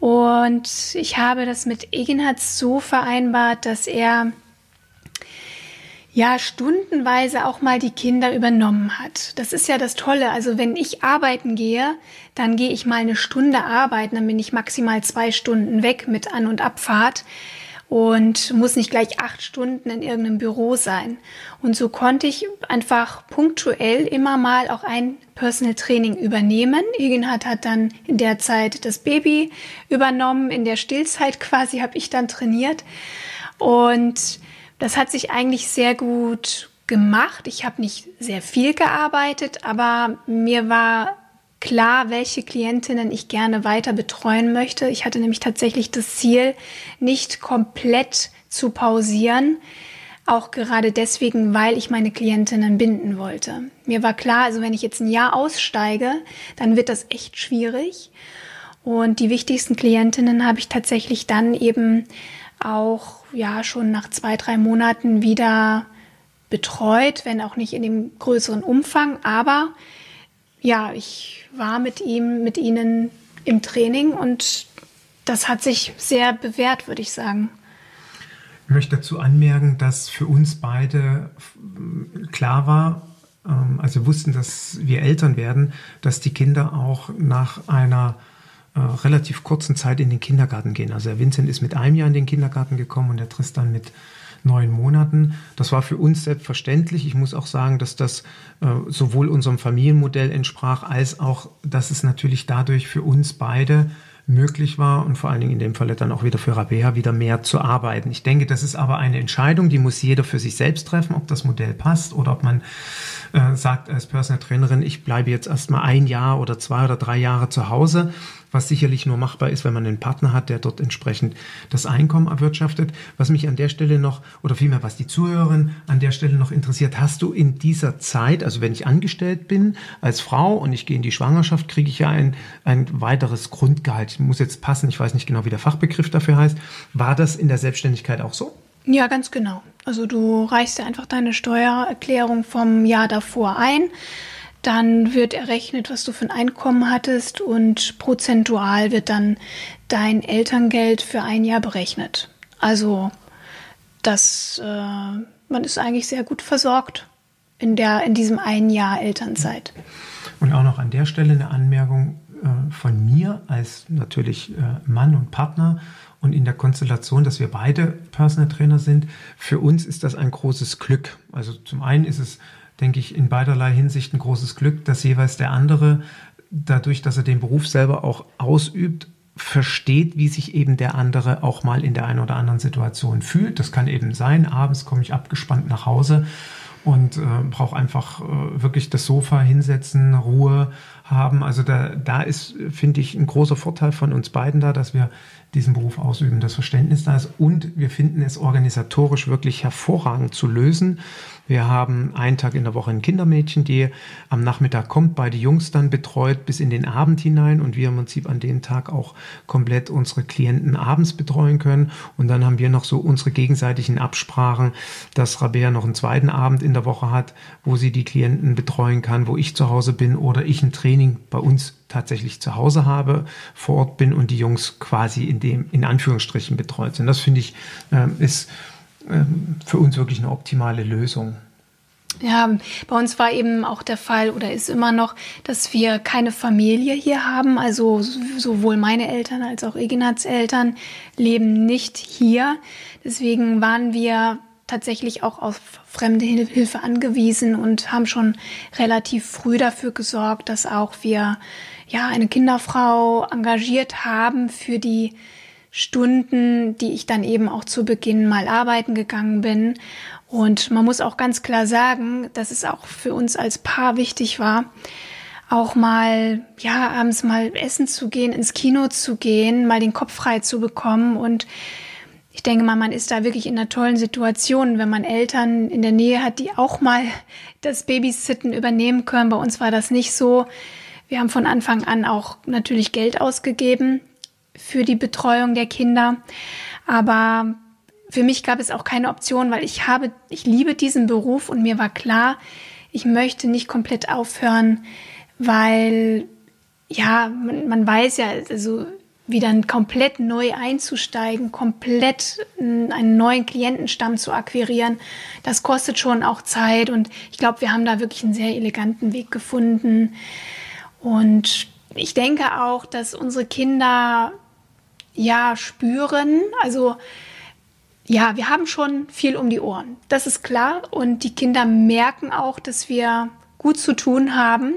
und ich habe das mit Egenhard so vereinbart, dass er ja stundenweise auch mal die Kinder übernommen hat. Das ist ja das Tolle. Also wenn ich arbeiten gehe, dann gehe ich mal eine Stunde arbeiten, dann bin ich maximal zwei Stunden weg mit An- und Abfahrt und muss nicht gleich acht Stunden in irgendeinem Büro sein. Und so konnte ich einfach punktuell immer mal auch ein Personal Training übernehmen. Egenhard hat dann in der Zeit das Baby übernommen, in der Stillzeit quasi habe ich dann trainiert und das hat sich eigentlich sehr gut gemacht. Ich habe nicht sehr viel gearbeitet, aber mir war klar, welche Klientinnen ich gerne weiter betreuen möchte. Ich hatte nämlich tatsächlich das Ziel, nicht komplett zu pausieren, Auch gerade deswegen, weil ich meine Klientinnen binden wollte. Mir war klar, also wenn ich jetzt ein Jahr aussteige, dann wird das echt schwierig. Und die wichtigsten Klientinnen habe ich tatsächlich dann eben auch ja schon nach zwei, drei Monaten wieder betreut, wenn auch nicht in dem größeren Umfang. Aber ja, ich war mit ihm, mit ihnen im Training und das hat sich sehr bewährt, würde ich sagen. Ich möchte dazu anmerken, dass für uns beide klar war, ähm, also wussten, dass wir Eltern werden, dass die Kinder auch nach einer äh, relativ kurzen Zeit in den Kindergarten gehen. Also der Vincent ist mit einem Jahr in den Kindergarten gekommen und der Tristan mit neun Monaten. Das war für uns selbstverständlich. Ich muss auch sagen, dass das äh, sowohl unserem Familienmodell entsprach, als auch, dass es natürlich dadurch für uns beide möglich war und vor allen Dingen in dem Falle dann auch wieder für Rabea wieder mehr zu arbeiten. Ich denke, das ist aber eine Entscheidung, die muss jeder für sich selbst treffen, ob das Modell passt oder ob man äh, sagt als Personal Trainerin, ich bleibe jetzt erstmal ein Jahr oder zwei oder drei Jahre zu Hause was sicherlich nur machbar ist, wenn man einen Partner hat, der dort entsprechend das Einkommen erwirtschaftet. Was mich an der Stelle noch, oder vielmehr was die Zuhörerin an der Stelle noch interessiert, hast du in dieser Zeit, also wenn ich angestellt bin als Frau und ich gehe in die Schwangerschaft, kriege ich ja ein, ein weiteres Grundgehalt. Ich muss jetzt passen, ich weiß nicht genau, wie der Fachbegriff dafür heißt. War das in der Selbstständigkeit auch so? Ja, ganz genau. Also du reichst ja einfach deine Steuererklärung vom Jahr davor ein dann wird errechnet, was du für ein Einkommen hattest und prozentual wird dann dein Elterngeld für ein Jahr berechnet. Also das, äh, man ist eigentlich sehr gut versorgt in, der, in diesem einen Jahr Elternzeit. Und auch noch an der Stelle eine Anmerkung äh, von mir als natürlich äh, Mann und Partner und in der Konstellation, dass wir beide Personal Trainer sind. Für uns ist das ein großes Glück. Also zum einen ist es denke ich, in beiderlei Hinsicht ein großes Glück, dass jeweils der andere, dadurch, dass er den Beruf selber auch ausübt, versteht, wie sich eben der andere auch mal in der einen oder anderen Situation fühlt. Das kann eben sein, abends komme ich abgespannt nach Hause und äh, brauche einfach äh, wirklich das Sofa hinsetzen, Ruhe haben. Also da, da ist, finde ich, ein großer Vorteil von uns beiden da, dass wir diesen Beruf ausüben, das Verständnis da ist und wir finden es organisatorisch wirklich hervorragend zu lösen. Wir haben einen Tag in der Woche ein Kindermädchen, die am Nachmittag kommt, beide Jungs dann betreut bis in den Abend hinein und wir im Prinzip an dem Tag auch komplett unsere Klienten abends betreuen können. Und dann haben wir noch so unsere gegenseitigen Absprachen, dass Rabea noch einen zweiten Abend in der Woche hat, wo sie die Klienten betreuen kann, wo ich zu Hause bin oder ich ein Training bei uns tatsächlich zu Hause habe, vor Ort bin und die Jungs quasi in dem, in Anführungsstrichen betreut sind. Das finde ich, äh, ist für uns wirklich eine optimale Lösung. Ja, bei uns war eben auch der Fall oder ist immer noch, dass wir keine Familie hier haben. Also sowohl meine Eltern als auch Ignaz Eltern leben nicht hier. Deswegen waren wir tatsächlich auch auf fremde Hilfe angewiesen und haben schon relativ früh dafür gesorgt, dass auch wir ja, eine Kinderfrau engagiert haben für die Stunden, die ich dann eben auch zu Beginn mal arbeiten gegangen bin. Und man muss auch ganz klar sagen, dass es auch für uns als Paar wichtig war, auch mal, ja, abends mal essen zu gehen, ins Kino zu gehen, mal den Kopf frei zu bekommen. Und ich denke mal, man ist da wirklich in einer tollen Situation, wenn man Eltern in der Nähe hat, die auch mal das Babysitten übernehmen können. Bei uns war das nicht so. Wir haben von Anfang an auch natürlich Geld ausgegeben für die Betreuung der Kinder. Aber für mich gab es auch keine Option, weil ich habe, ich liebe diesen Beruf und mir war klar, ich möchte nicht komplett aufhören, weil ja, man, man weiß ja, also wieder komplett neu einzusteigen, komplett einen neuen Klientenstamm zu akquirieren, das kostet schon auch Zeit und ich glaube, wir haben da wirklich einen sehr eleganten Weg gefunden, und ich denke auch, dass unsere Kinder ja spüren, also ja, wir haben schon viel um die Ohren. Das ist klar. Und die Kinder merken auch, dass wir gut zu tun haben.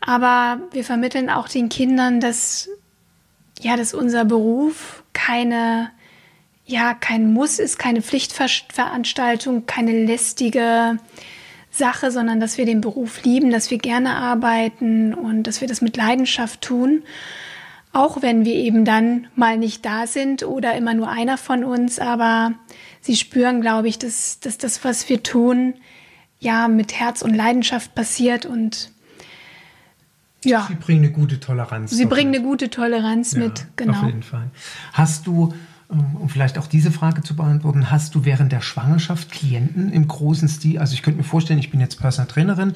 Aber wir vermitteln auch den Kindern, dass, ja, dass unser Beruf keine, ja, kein Muss ist, keine Pflichtveranstaltung, keine lästige, Sache, sondern dass wir den Beruf lieben, dass wir gerne arbeiten und dass wir das mit Leidenschaft tun. Auch wenn wir eben dann mal nicht da sind oder immer nur einer von uns, aber sie spüren, glaube ich, dass, dass das, was wir tun, ja, mit Herz und Leidenschaft passiert und ja. Sie bringen eine gute Toleranz. Sie bringen eine gute Toleranz ja, mit, genau. Auf jeden Fall. Hast du, ähm, um vielleicht auch diese Frage zu beantworten, hast du während der Schwangerschaft Klienten im großen Stil? Also ich könnte mir vorstellen, ich bin jetzt Personal Trainerin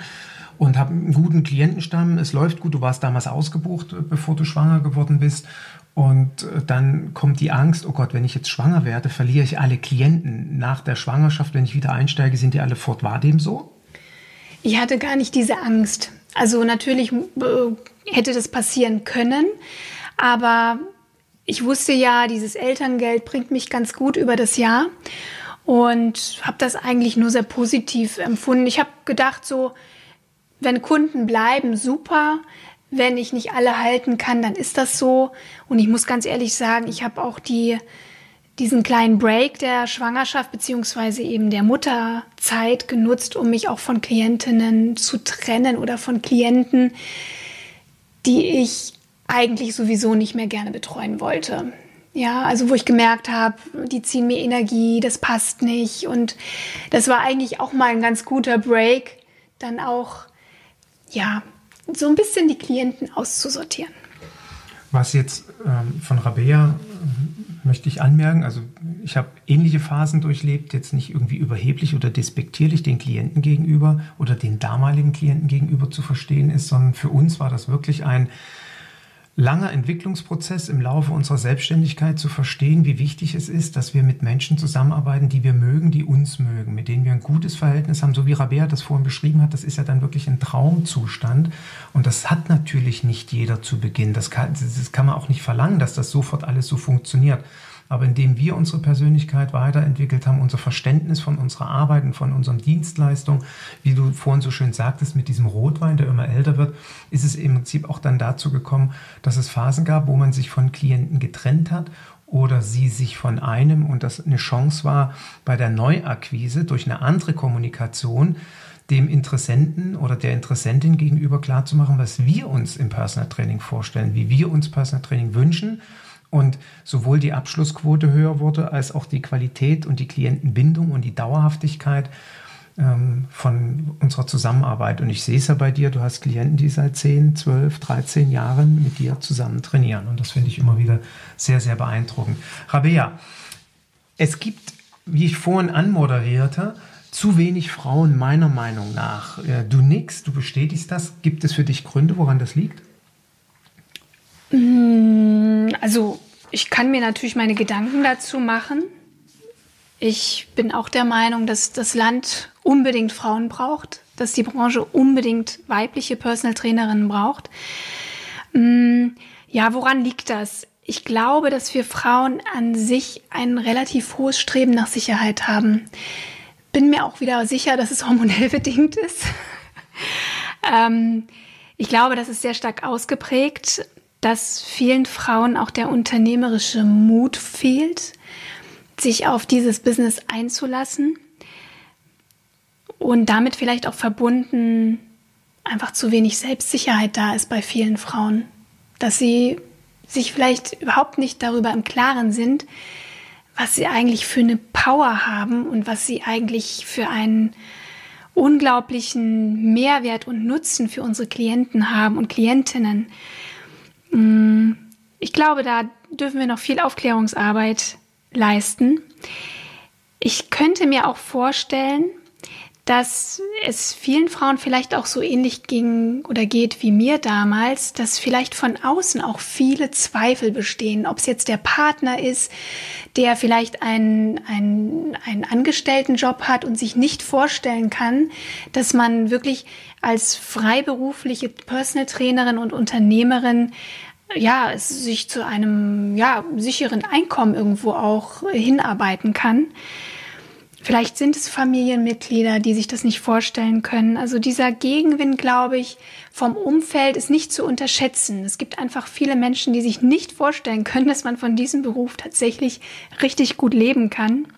und habe einen guten Klientenstamm. Es läuft gut. Du warst damals ausgebucht, äh, bevor du schwanger geworden bist. Und äh, dann kommt die Angst, oh Gott, wenn ich jetzt schwanger werde, verliere ich alle Klienten. Nach der Schwangerschaft, wenn ich wieder einsteige, sind die alle fort. War dem so? Ich hatte gar nicht diese Angst. Also natürlich äh, hätte das passieren können, aber ich wusste ja, dieses Elterngeld bringt mich ganz gut über das Jahr und habe das eigentlich nur sehr positiv empfunden. Ich habe gedacht, so, wenn Kunden bleiben, super. Wenn ich nicht alle halten kann, dann ist das so. Und ich muss ganz ehrlich sagen, ich habe auch die, diesen kleinen Break der Schwangerschaft beziehungsweise eben der Mutterzeit genutzt, um mich auch von Klientinnen zu trennen oder von Klienten, die ich eigentlich sowieso nicht mehr gerne betreuen wollte. Ja, also wo ich gemerkt habe, die ziehen mir Energie, das passt nicht. Und das war eigentlich auch mal ein ganz guter Break, dann auch, ja, so ein bisschen die Klienten auszusortieren. Was jetzt ähm, von Rabea äh, möchte ich anmerken, also ich habe ähnliche Phasen durchlebt, jetzt nicht irgendwie überheblich oder despektierlich den Klienten gegenüber oder den damaligen Klienten gegenüber zu verstehen ist, sondern für uns war das wirklich ein langer Entwicklungsprozess im Laufe unserer Selbstständigkeit zu verstehen, wie wichtig es ist, dass wir mit Menschen zusammenarbeiten, die wir mögen, die uns mögen, mit denen wir ein gutes Verhältnis haben, so wie Rabea das vorhin beschrieben hat. Das ist ja dann wirklich ein Traumzustand. Und das hat natürlich nicht jeder zu Beginn. Das kann, das kann man auch nicht verlangen, dass das sofort alles so funktioniert aber indem wir unsere Persönlichkeit weiterentwickelt haben, unser Verständnis von unserer Arbeit und von unseren Dienstleistungen, wie du vorhin so schön sagtest, mit diesem Rotwein, der immer älter wird, ist es im Prinzip auch dann dazu gekommen, dass es Phasen gab, wo man sich von Klienten getrennt hat oder sie sich von einem und das eine Chance war, bei der Neuakquise durch eine andere Kommunikation dem Interessenten oder der Interessentin gegenüber klarzumachen, was wir uns im Personal Training vorstellen, wie wir uns Personal Training wünschen und sowohl die Abschlussquote höher wurde, als auch die Qualität und die Klientenbindung und die Dauerhaftigkeit ähm, von unserer Zusammenarbeit. Und ich sehe es ja bei dir, du hast Klienten, die seit 10, 12, 13 Jahren mit dir zusammen trainieren. Und das finde ich immer wieder sehr, sehr beeindruckend. Rabea, es gibt, wie ich vorhin anmoderierte, zu wenig Frauen meiner Meinung nach. Du nix, du bestätigst das. Gibt es für dich Gründe, woran das liegt? Mm, also ich kann mir natürlich meine Gedanken dazu machen. Ich bin auch der Meinung, dass das Land unbedingt Frauen braucht, dass die Branche unbedingt weibliche Personal Trainerinnen braucht. Mm, ja, woran liegt das? Ich glaube, dass wir Frauen an sich ein relativ hohes Streben nach Sicherheit haben. Bin mir auch wieder sicher, dass es hormonell bedingt ist. ähm, ich glaube, das ist sehr stark ausgeprägt dass vielen Frauen auch der unternehmerische Mut fehlt, sich auf dieses Business einzulassen und damit vielleicht auch verbunden einfach zu wenig Selbstsicherheit da ist bei vielen Frauen, dass sie sich vielleicht überhaupt nicht darüber im Klaren sind, was sie eigentlich für eine Power haben und was sie eigentlich für einen unglaublichen Mehrwert und Nutzen für unsere Klienten haben und Klientinnen. Mm, ich glaube, da dürfen wir noch viel Aufklärungsarbeit leisten. Ich könnte mir auch vorstellen, dass es vielen Frauen vielleicht auch so ähnlich ging oder geht wie mir damals, dass vielleicht von außen auch viele Zweifel bestehen, ob es jetzt der Partner ist, der vielleicht einen, einen, einen Angestelltenjob hat und sich nicht vorstellen kann, dass man wirklich als freiberufliche Personal Trainerin und Unternehmerin ja, sich zu einem ja, sicheren Einkommen irgendwo auch hinarbeiten kann. Vielleicht sind es Familienmitglieder, die sich das nicht vorstellen können. Also dieser Gegenwind, glaube ich, vom Umfeld ist nicht zu unterschätzen. Es gibt einfach viele Menschen, die sich nicht vorstellen können, dass man von diesem Beruf tatsächlich richtig gut leben kann.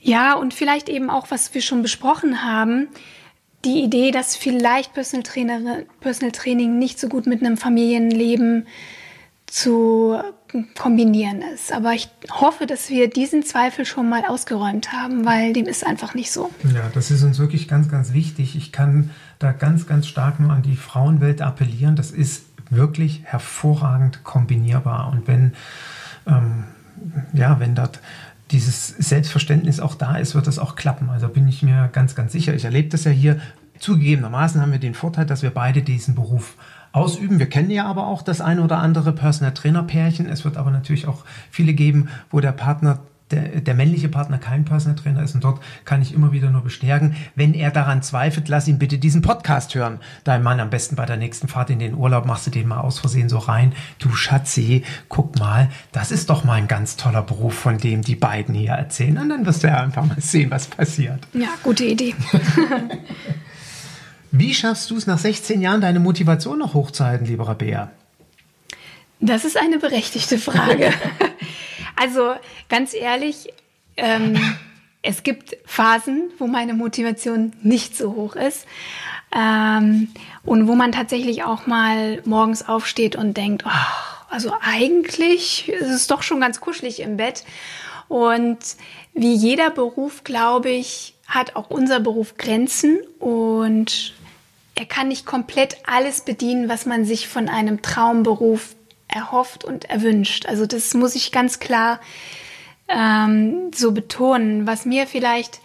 Ja, und vielleicht eben auch, was wir schon besprochen haben, die Idee, dass vielleicht Personal, Trainer, Personal Training nicht so gut mit einem Familienleben zu kombinieren es. Aber ich hoffe, dass wir diesen Zweifel schon mal ausgeräumt haben, weil dem ist einfach nicht so. Ja, das ist uns wirklich ganz, ganz wichtig. Ich kann da ganz, ganz stark nur an die Frauenwelt appellieren. Das ist wirklich hervorragend kombinierbar. Und wenn, ähm, ja, wenn dort dieses Selbstverständnis auch da ist, wird das auch klappen. Also bin ich mir ganz, ganz sicher. Ich erlebe das ja hier. Zugegebenermaßen haben wir den Vorteil, dass wir beide diesen Beruf ausüben. Wir kennen ja aber auch das eine oder andere Personal Trainer Pärchen. Es wird aber natürlich auch viele geben, wo der Partner der, der, männliche Partner kein Personal Trainer ist und dort kann ich immer wieder nur bestärken, wenn er daran zweifelt, lass ihn bitte diesen Podcast hören. Dein Mann am besten bei der nächsten Fahrt in den Urlaub machst du den mal aus Versehen so rein. Du Schatzi, guck mal, das ist doch mal ein ganz toller Beruf, von dem die beiden hier erzählen und dann wirst du ja einfach mal sehen, was passiert. Ja, gute Idee. Wie schaffst du es nach 16 Jahren, deine Motivation noch hochzuhalten, lieber Rabea? Das ist eine berechtigte Frage. also ganz ehrlich, ähm, es gibt Phasen, wo meine Motivation nicht so hoch ist. Ähm, und wo man tatsächlich auch mal morgens aufsteht und denkt, oh, also eigentlich ist es doch schon ganz kuschelig im Bett. Und wie jeder Beruf, glaube ich, hat auch unser Beruf Grenzen und er kann nicht komplett alles bedienen, was man sich von einem Traumberuf erhofft und erwünscht. Also das muss ich ganz klar ähm, so betonen. Was mir vielleicht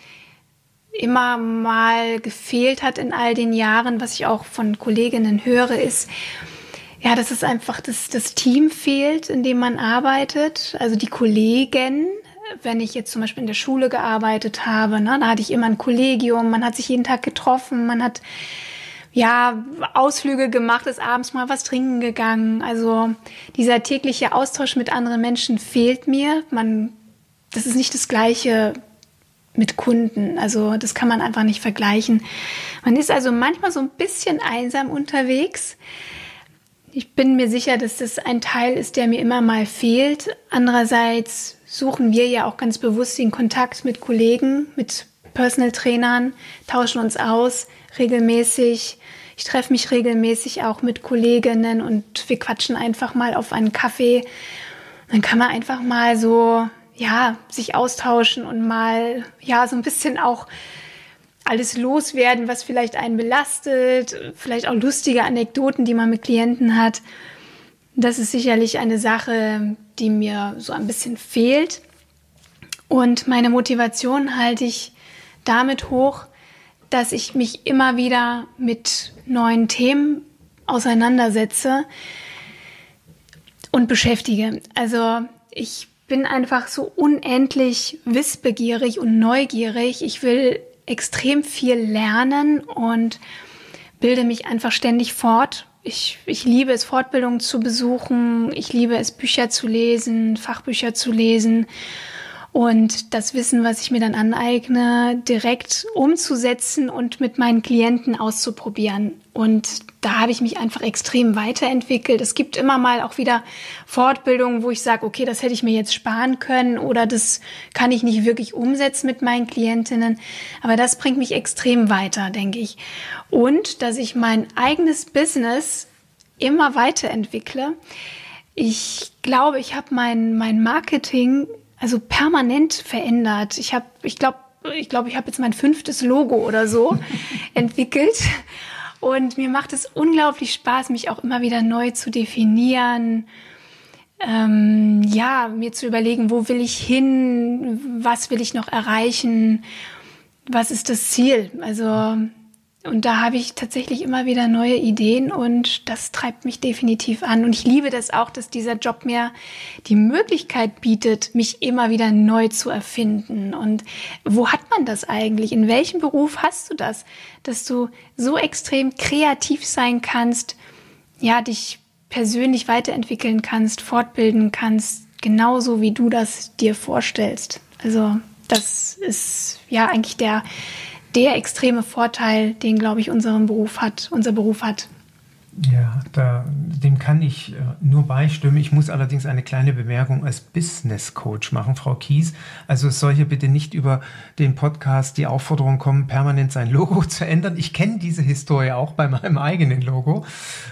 immer mal gefehlt hat in all den Jahren, was ich auch von Kolleginnen höre, ist, ja, dass es einfach das, das Team fehlt, in dem man arbeitet. Also die Kollegen, wenn ich jetzt zum Beispiel in der Schule gearbeitet habe, ne, da hatte ich immer ein Kollegium, man hat sich jeden Tag getroffen, man hat ja, Ausflüge gemacht, ist abends mal was trinken gegangen. Also dieser tägliche Austausch mit anderen Menschen fehlt mir. Man, das ist nicht das Gleiche mit Kunden. Also das kann man einfach nicht vergleichen. Man ist also manchmal so ein bisschen einsam unterwegs. Ich bin mir sicher, dass das ein Teil ist, der mir immer mal fehlt. Andererseits suchen wir ja auch ganz bewusst den Kontakt mit Kollegen, mit Personal Trainern, tauschen uns aus regelmäßig. Ich treffe mich regelmäßig auch mit Kolleginnen und wir quatschen einfach mal auf einen Kaffee. Dann kann man einfach mal so, ja, sich austauschen und mal, ja, so ein bisschen auch alles loswerden, was vielleicht einen belastet, vielleicht auch lustige Anekdoten, die man mit Klienten hat. Das ist sicherlich eine Sache, die mir so ein bisschen fehlt. Und meine Motivation halte ich damit hoch, dass ich mich immer wieder mit neuen Themen auseinandersetze und beschäftige. Also ich bin einfach so unendlich wissbegierig und neugierig. Ich will extrem viel lernen und bilde mich einfach ständig fort. Ich, ich liebe es, Fortbildungen zu besuchen. Ich liebe es, Bücher zu lesen, Fachbücher zu lesen und das Wissen, was ich mir dann aneigne, direkt umzusetzen und mit meinen Klienten auszuprobieren. Und da habe ich mich einfach extrem weiterentwickelt. Es gibt immer mal auch wieder Fortbildungen, wo ich sage, okay, das hätte ich mir jetzt sparen können oder das kann ich nicht wirklich umsetzen mit meinen Klientinnen. Aber das bringt mich extrem weiter, denke ich. Und dass ich mein eigenes Business immer weiterentwickle. Ich glaube, ich habe mein, mein Marketing also permanent verändert. Ich habe, ich glaube, ich glaube, ich habe jetzt mein fünftes Logo oder so entwickelt. Und mir macht es unglaublich Spaß, mich auch immer wieder neu zu definieren. Ähm, ja, mir zu überlegen, wo will ich hin, was will ich noch erreichen, was ist das Ziel. Also und da habe ich tatsächlich immer wieder neue Ideen und das treibt mich definitiv an. Und ich liebe das auch, dass dieser Job mir die Möglichkeit bietet, mich immer wieder neu zu erfinden. Und wo hat man das eigentlich? In welchem Beruf hast du das? Dass du so extrem kreativ sein kannst, ja, dich persönlich weiterentwickeln kannst, fortbilden kannst, genauso wie du das dir vorstellst. Also das ist ja eigentlich der der extreme Vorteil, den, glaube ich, unseren Beruf hat, unser Beruf hat. Ja, da, dem kann ich äh, nur beistimmen. Ich muss allerdings eine kleine Bemerkung als Business Coach machen, Frau Kies. Also es soll hier bitte nicht über den Podcast die Aufforderung kommen, permanent sein Logo zu ändern. Ich kenne diese Historie auch bei meinem eigenen Logo.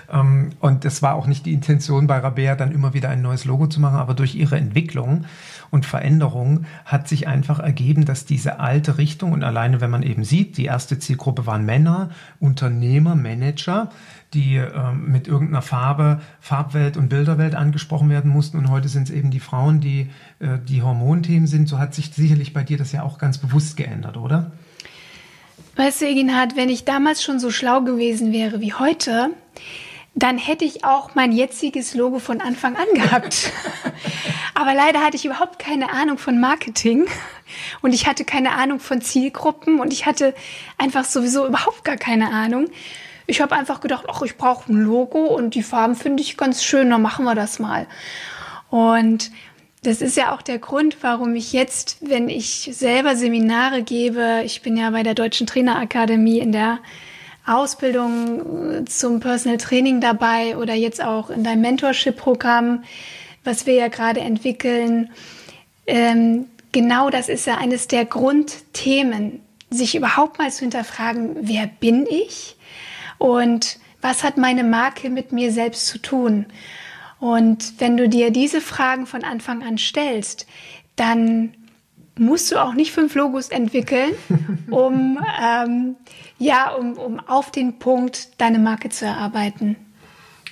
Ähm, und es war auch nicht die Intention bei Rabea, dann immer wieder ein neues Logo zu machen, aber durch ihre Entwicklung und Veränderung hat sich einfach ergeben, dass diese alte Richtung und alleine, wenn man eben sieht, die erste Zielgruppe waren Männer, Unternehmer, Manager, die ähm, mit irgendeiner Farbe, Farbwelt und Bilderwelt angesprochen werden mussten. Und heute sind es eben die Frauen, die äh, die Hormonthemen sind. So hat sich sicherlich bei dir das ja auch ganz bewusst geändert, oder? Weißt du, Eginhard, wenn ich damals schon so schlau gewesen wäre wie heute, dann hätte ich auch mein jetziges Logo von Anfang an gehabt. Aber leider hatte ich überhaupt keine Ahnung von Marketing und ich hatte keine Ahnung von Zielgruppen und ich hatte einfach sowieso überhaupt gar keine Ahnung. Ich habe einfach gedacht, ach, ich brauche ein Logo und die Farben finde ich ganz schön, dann machen wir das mal. Und das ist ja auch der Grund, warum ich jetzt, wenn ich selber Seminare gebe, ich bin ja bei der Deutschen Trainerakademie in der Ausbildung zum Personal Training dabei oder jetzt auch in deinem Mentorship-Programm, was wir ja gerade entwickeln. Ähm, genau das ist ja eines der Grundthemen, sich überhaupt mal zu hinterfragen, wer bin ich und was hat meine Marke mit mir selbst zu tun? Und wenn du dir diese Fragen von Anfang an stellst, dann musst du auch nicht fünf Logos entwickeln, um, ähm, ja, um, um auf den Punkt deine Marke zu erarbeiten.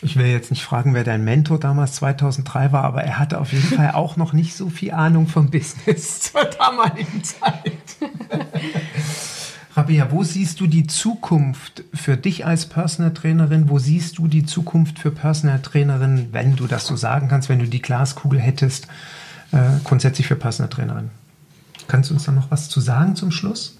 Ich will jetzt nicht fragen, wer dein Mentor damals 2003 war, aber er hatte auf jeden Fall auch noch nicht so viel Ahnung vom Business zur damaligen Zeit. Rabia, wo siehst du die Zukunft für dich als Personal Trainerin? Wo siehst du die Zukunft für Personal Trainerin, wenn du das so sagen kannst, wenn du die Glaskugel hättest, äh, grundsätzlich für Personal Trainerin? Kannst du uns da noch was zu sagen zum Schluss?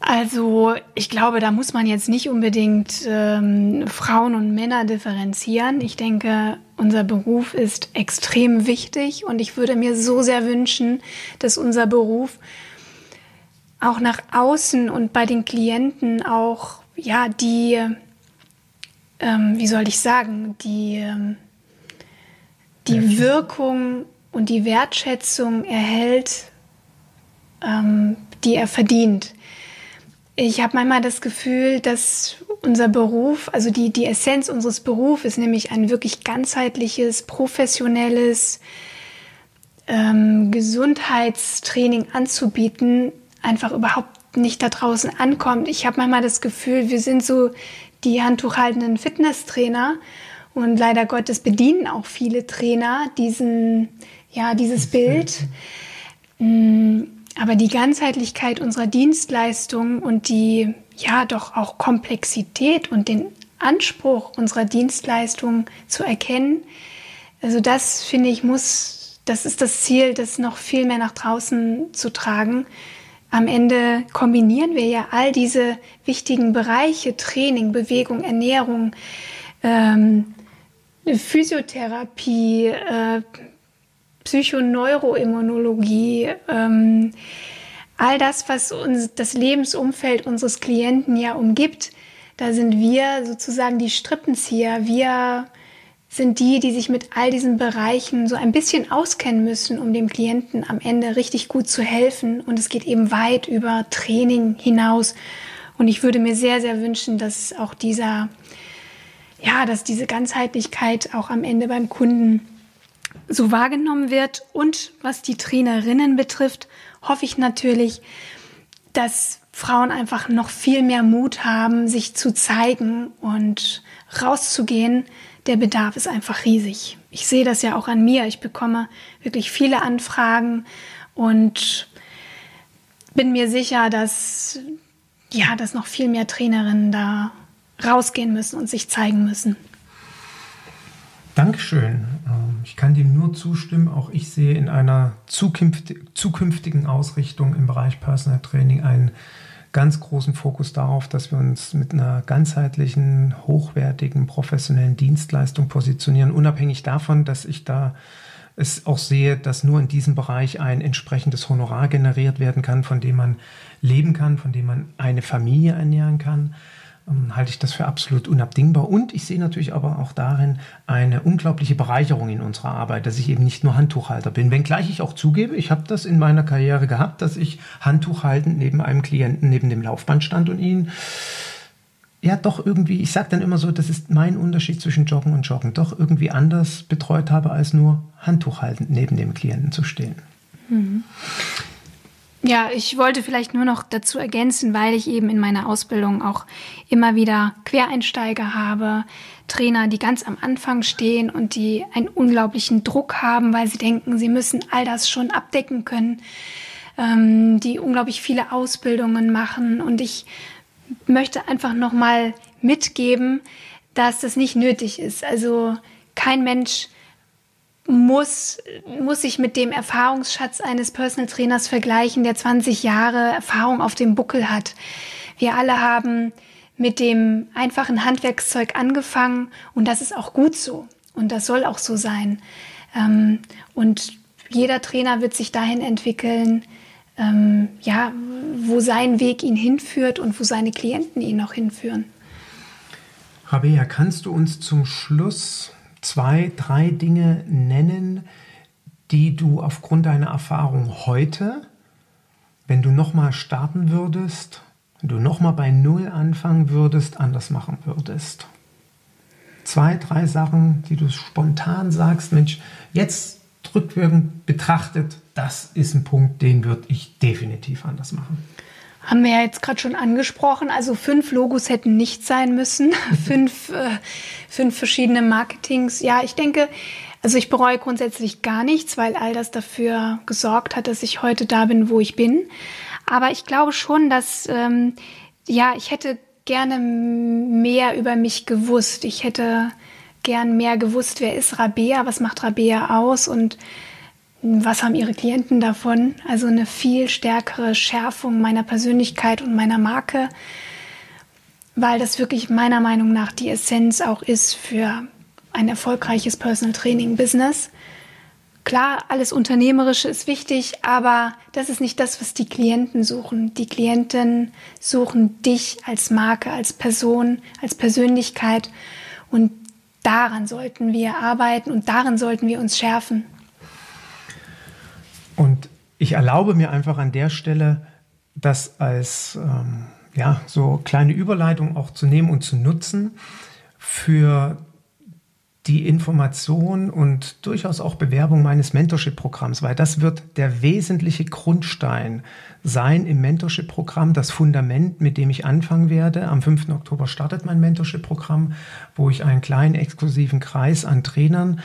Also ich glaube, da muss man jetzt nicht unbedingt ähm, Frauen und Männer differenzieren. Ich denke, unser Beruf ist extrem wichtig und ich würde mir so sehr wünschen, dass unser Beruf auch nach außen und bei den Klienten auch, ja, die, ähm, wie soll ich sagen, die, ähm, die Wirkung und die Wertschätzung erhält, ähm, die er verdient. Ich habe manchmal das Gefühl, dass unser Beruf, also die, die Essenz unseres Berufs, nämlich ein wirklich ganzheitliches, professionelles ähm, Gesundheitstraining anzubieten, einfach überhaupt nicht da draußen ankommt. Ich habe manchmal das Gefühl, wir sind so die handtuchhaltenden Fitnesstrainer und leider Gottes bedienen auch viele Trainer diesen, ja, dieses Bild. Mm, aber die Ganzheitlichkeit unserer Dienstleistung und die, ja, doch auch Komplexität und den Anspruch unserer Dienstleistung zu erkennen, also das finde ich muss, das ist das Ziel, das noch viel mehr nach draußen zu tragen am Ende kombinieren wir ja all diese wichtigen Bereiche, Training, Bewegung, Ernährung, ähm, Physiotherapie, äh, Psychoneuroimmunologie, ähm, all das, was uns das Lebensumfeld unseres Klienten ja umgibt, da sind wir sozusagen die Strippenzieher. Wir sind die, die sich mit all diesen Bereichen so ein bisschen auskennen müssen, um dem Klienten am Ende richtig gut zu helfen. Und es geht eben weit über Training hinaus. Und ich würde mir sehr, sehr wünschen, dass auch dieser, ja, dass diese Ganzheitlichkeit auch am Ende beim Kunden so wahrgenommen wird. Und was die Trainerinnen betrifft, hoffe ich natürlich, dass Frauen einfach noch viel mehr Mut haben, sich zu zeigen und rauszugehen, der Bedarf ist einfach riesig. Ich sehe das ja auch an mir. Ich bekomme wirklich viele Anfragen und bin mir sicher, dass ja, dass noch viel mehr Trainerinnen da rausgehen müssen und sich zeigen müssen. Dankeschön. Ähm, ich kann dem nur zustimmen. Auch ich sehe in einer zukünftigen Ausrichtung im Bereich Personal Training einen ganz großen Fokus darauf, dass wir uns mit einer ganzheitlichen, hochwertigen, professionellen Dienstleistung positionieren, unabhängig davon, dass ich da es auch sehe, dass nur in diesem Bereich ein entsprechendes Honorar generiert werden kann, von dem man leben kann, von dem man eine Familie ernähren kann. Ähm, halte ich das für absolut unabdingbar. Und ich sehe natürlich aber auch darin eine unglaubliche Bereicherung in unserer Arbeit, dass ich eben nicht nur Handtuchhalter bin. Wenngleich ich auch zugebe, ich habe das in meiner Karriere gehabt, dass ich Handtuchhaltend neben einem Klienten neben dem Laufband stand und ihn ja doch irgendwie, ich sage dann immer so, das ist mein Unterschied zwischen Joggen und Joggen, doch irgendwie anders betreut habe, als nur Handtuchhaltend neben dem Klienten zu stehen. Mhm. Ja, ich wollte vielleicht nur noch dazu ergänzen, weil ich eben in meiner Ausbildung auch immer wieder Quereinsteiger habe, Trainer, die ganz am Anfang stehen und die einen unglaublichen Druck haben, weil sie denken, sie müssen all das schon abdecken können, ähm, die unglaublich viele Ausbildungen machen. Und ich möchte einfach nochmal mitgeben, dass das nicht nötig ist. Also kein Mensch muss, muss sich mit dem Erfahrungsschatz eines Personal Trainers vergleichen, der 20 Jahre Erfahrung auf dem Buckel hat. Wir alle haben mit dem einfachen Handwerkszeug angefangen und das ist auch gut so und das soll auch so sein. Ähm, und jeder Trainer wird sich dahin entwickeln, ähm, ja, wo sein Weg ihn hinführt und wo seine Klienten ihn noch hinführen. Rabea, kannst du uns zum Schluss zwei, drei Dinge nennen, die du aufgrund deiner Erfahrung heute, wenn du nochmal starten würdest, wenn du nochmal bei Null anfangen würdest, anders machen würdest? Zwei, drei Sachen, die du spontan sagst, Mensch, jetzt rückwirkend betrachtet, das ist ein Punkt, den würde ich definitiv anders machen. Haben wir ja jetzt gerade schon angesprochen. Also fünf Logos hätten nicht sein müssen. fünf, äh, fünf verschiedene Marketings. Ja, ich denke, also ich bereue grundsätzlich gar nichts, weil all das dafür gesorgt hat, dass ich heute da bin, wo ich bin. Aber ich glaube schon, dass, ähm, ja, ich hätte gerne mehr über mich gewusst. Ich hätte gern mehr gewusst, wer ist Rabea, was macht Rabea aus und was haben Ihre Klienten davon? Also eine viel stärkere Schärfung meiner Persönlichkeit und meiner Marke, weil das wirklich meiner Meinung nach die Essenz auch ist für ein erfolgreiches Personal Training Business. Klar, alles Unternehmerische ist wichtig, aber das ist nicht das, was die Klienten suchen. Die Klienten suchen dich als Marke, als Person, als Persönlichkeit und daran sollten wir arbeiten und darin sollten wir uns schärfen. Und ich erlaube mir einfach an der Stelle, das als ähm, ja, so kleine Überleitung auch zu nehmen und zu nutzen für die Information und durchaus auch Bewerbung meines Mentorship-Programms, weil das wird der wesentliche Grundstein sein im Mentorship-Programm, das Fundament, mit dem ich anfangen werde. Am 5. Oktober startet mein Mentorship-Programm, wo ich einen kleinen exklusiven Kreis an Trainern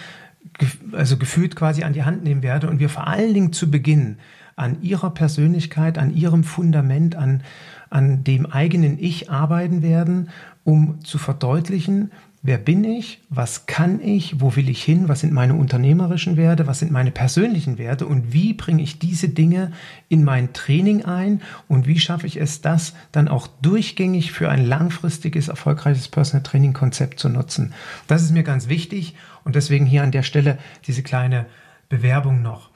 also gefühlt quasi an die Hand nehmen werde und wir vor allen Dingen zu Beginn an ihrer Persönlichkeit, an ihrem Fundament, an, an dem eigenen Ich arbeiten werden, um zu verdeutlichen, wer bin ich, was kann ich, wo will ich hin, was sind meine unternehmerischen Werte, was sind meine persönlichen Werte? Und wie bringe ich diese Dinge in mein Training ein? Und wie schaffe ich es, das dann auch durchgängig für ein langfristiges, erfolgreiches Personal Training Konzept zu nutzen. Das ist mir ganz wichtig. Und deswegen hier an der Stelle diese kleine Bewerbung noch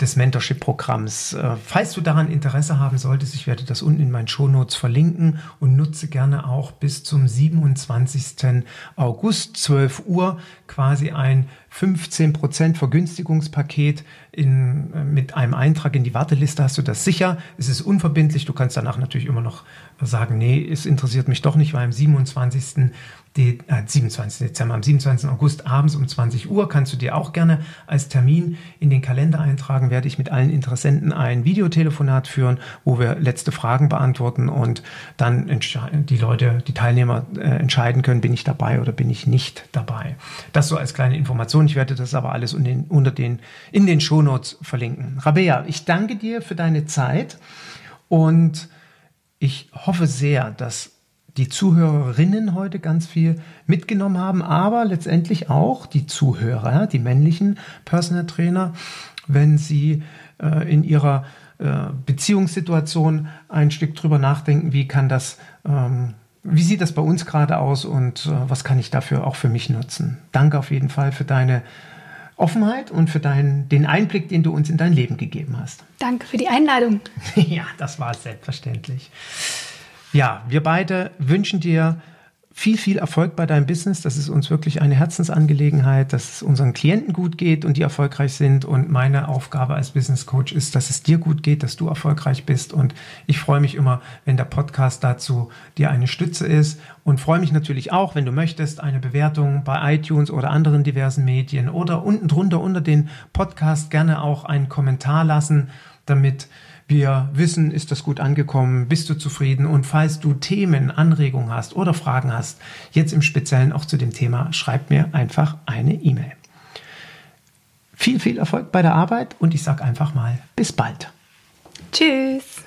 des Mentorship-Programms. Äh, falls du daran Interesse haben solltest, ich werde das unten in meinen Shownotes verlinken und nutze gerne auch bis zum 27. August 12 Uhr quasi ein 15% Vergünstigungspaket in, äh, mit einem Eintrag in die Warteliste hast du das sicher. Es ist unverbindlich. Du kannst danach natürlich immer noch sagen, nee, es interessiert mich doch nicht, weil am 27 die, äh, 27. Dezember, am 27. August abends um 20 Uhr kannst du dir auch gerne als Termin in den Kalender eintragen, werde ich mit allen Interessenten ein Videotelefonat führen, wo wir letzte Fragen beantworten und dann die Leute, die Teilnehmer äh, entscheiden können, bin ich dabei oder bin ich nicht dabei. Das so als kleine Information. Ich werde das aber alles in den, unter den, in den Shownotes verlinken. Rabea, ich danke dir für deine Zeit und ich hoffe sehr, dass die Zuhörerinnen heute ganz viel mitgenommen haben, aber letztendlich auch die Zuhörer, die männlichen Personal Trainer, wenn sie äh, in ihrer äh, Beziehungssituation ein Stück drüber nachdenken, wie kann das, ähm, wie sieht das bei uns gerade aus und äh, was kann ich dafür auch für mich nutzen. Danke auf jeden Fall für deine Offenheit und für deinen, den Einblick, den du uns in dein Leben gegeben hast. Danke für die Einladung. ja, das war es selbstverständlich. Ja, wir beide wünschen dir viel, viel Erfolg bei deinem Business. Das ist uns wirklich eine Herzensangelegenheit, dass es unseren Klienten gut geht und die erfolgreich sind. Und meine Aufgabe als Business Coach ist, dass es dir gut geht, dass du erfolgreich bist. Und ich freue mich immer, wenn der Podcast dazu dir eine Stütze ist. Und freue mich natürlich auch, wenn du möchtest, eine Bewertung bei iTunes oder anderen diversen Medien oder unten drunter unter den Podcast gerne auch einen Kommentar lassen, damit wir wissen, ist das gut angekommen, bist du zufrieden und falls du Themen, Anregungen hast oder Fragen hast, jetzt im Speziellen auch zu dem Thema, schreib mir einfach eine E-Mail. Viel, viel Erfolg bei der Arbeit und ich sage einfach mal bis bald. Tschüss.